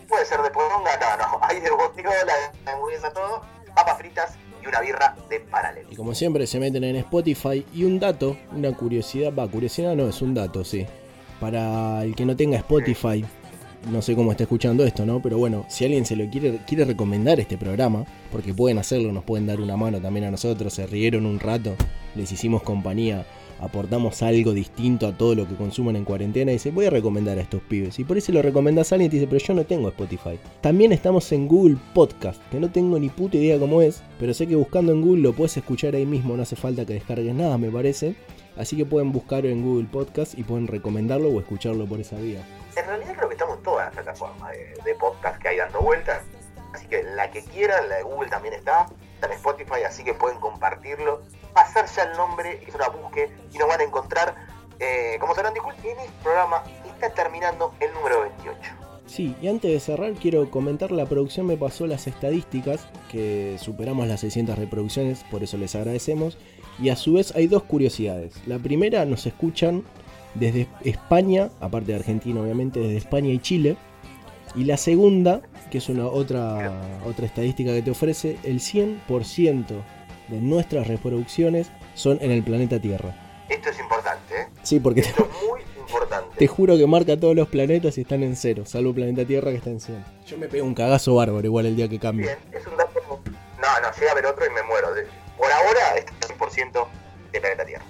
S12: Puede ser de poronga, no, no, hay de botiola, de hamburguesa, todo, papas fritas y una birra de paralelo.
S11: Y como siempre se meten en Spotify y un dato, una curiosidad, va, curiosidad no, es un dato, sí. Para el que no tenga Spotify, no sé cómo está escuchando esto, ¿no? Pero bueno, si alguien se lo quiere, quiere recomendar este programa, porque pueden hacerlo, nos pueden dar una mano también a nosotros, se rieron un rato, les hicimos compañía, aportamos algo distinto a todo lo que consumen en cuarentena y dice, voy a recomendar a estos pibes. Y por eso lo recomendás a alguien y te dice, pero yo no tengo Spotify. También estamos en Google Podcast, que no tengo ni puta idea cómo es, pero sé que buscando en Google lo puedes escuchar ahí mismo, no hace falta que descargues nada, me parece. Así que pueden buscar en Google Podcast y pueden recomendarlo o escucharlo por esa vía.
S12: En realidad creo que estamos en todas las plataformas de, de podcast que hay dando vueltas. Así que la que quieran, la de Google también está. Está en Spotify, así que pueden compartirlo. Ya el nombre, y una busque y nos van a encontrar. Eh, como sabrán, disculpen, en este programa está terminando el número 28.
S11: Sí, y antes de cerrar quiero comentar, la producción me pasó las estadísticas, que superamos las 600 reproducciones, por eso les agradecemos. Y a su vez hay dos curiosidades. La primera, nos escuchan desde España, aparte de Argentina obviamente, desde España y Chile. Y la segunda, que es una otra, otra estadística que te ofrece, el 100% de nuestras reproducciones son en el planeta Tierra.
S12: Esto es importante, ¿eh?
S11: Sí, porque
S12: Esto es muy importante.
S11: te juro que marca todos los planetas y están en cero, salvo el planeta Tierra que está en 100. Yo me pego un cagazo bárbaro igual el día que cambie.
S12: Bien, es un dato. No, no, llega a ver otro y me muero. Por ahora, es 100% de planeta Tierra.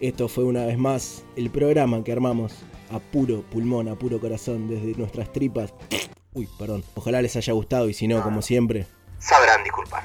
S11: Esto fue una vez más el programa que armamos a puro pulmón, a puro corazón, desde nuestras tripas. Uy, perdón. Ojalá les haya gustado y si no, como siempre,
S12: Sabrán disculpar.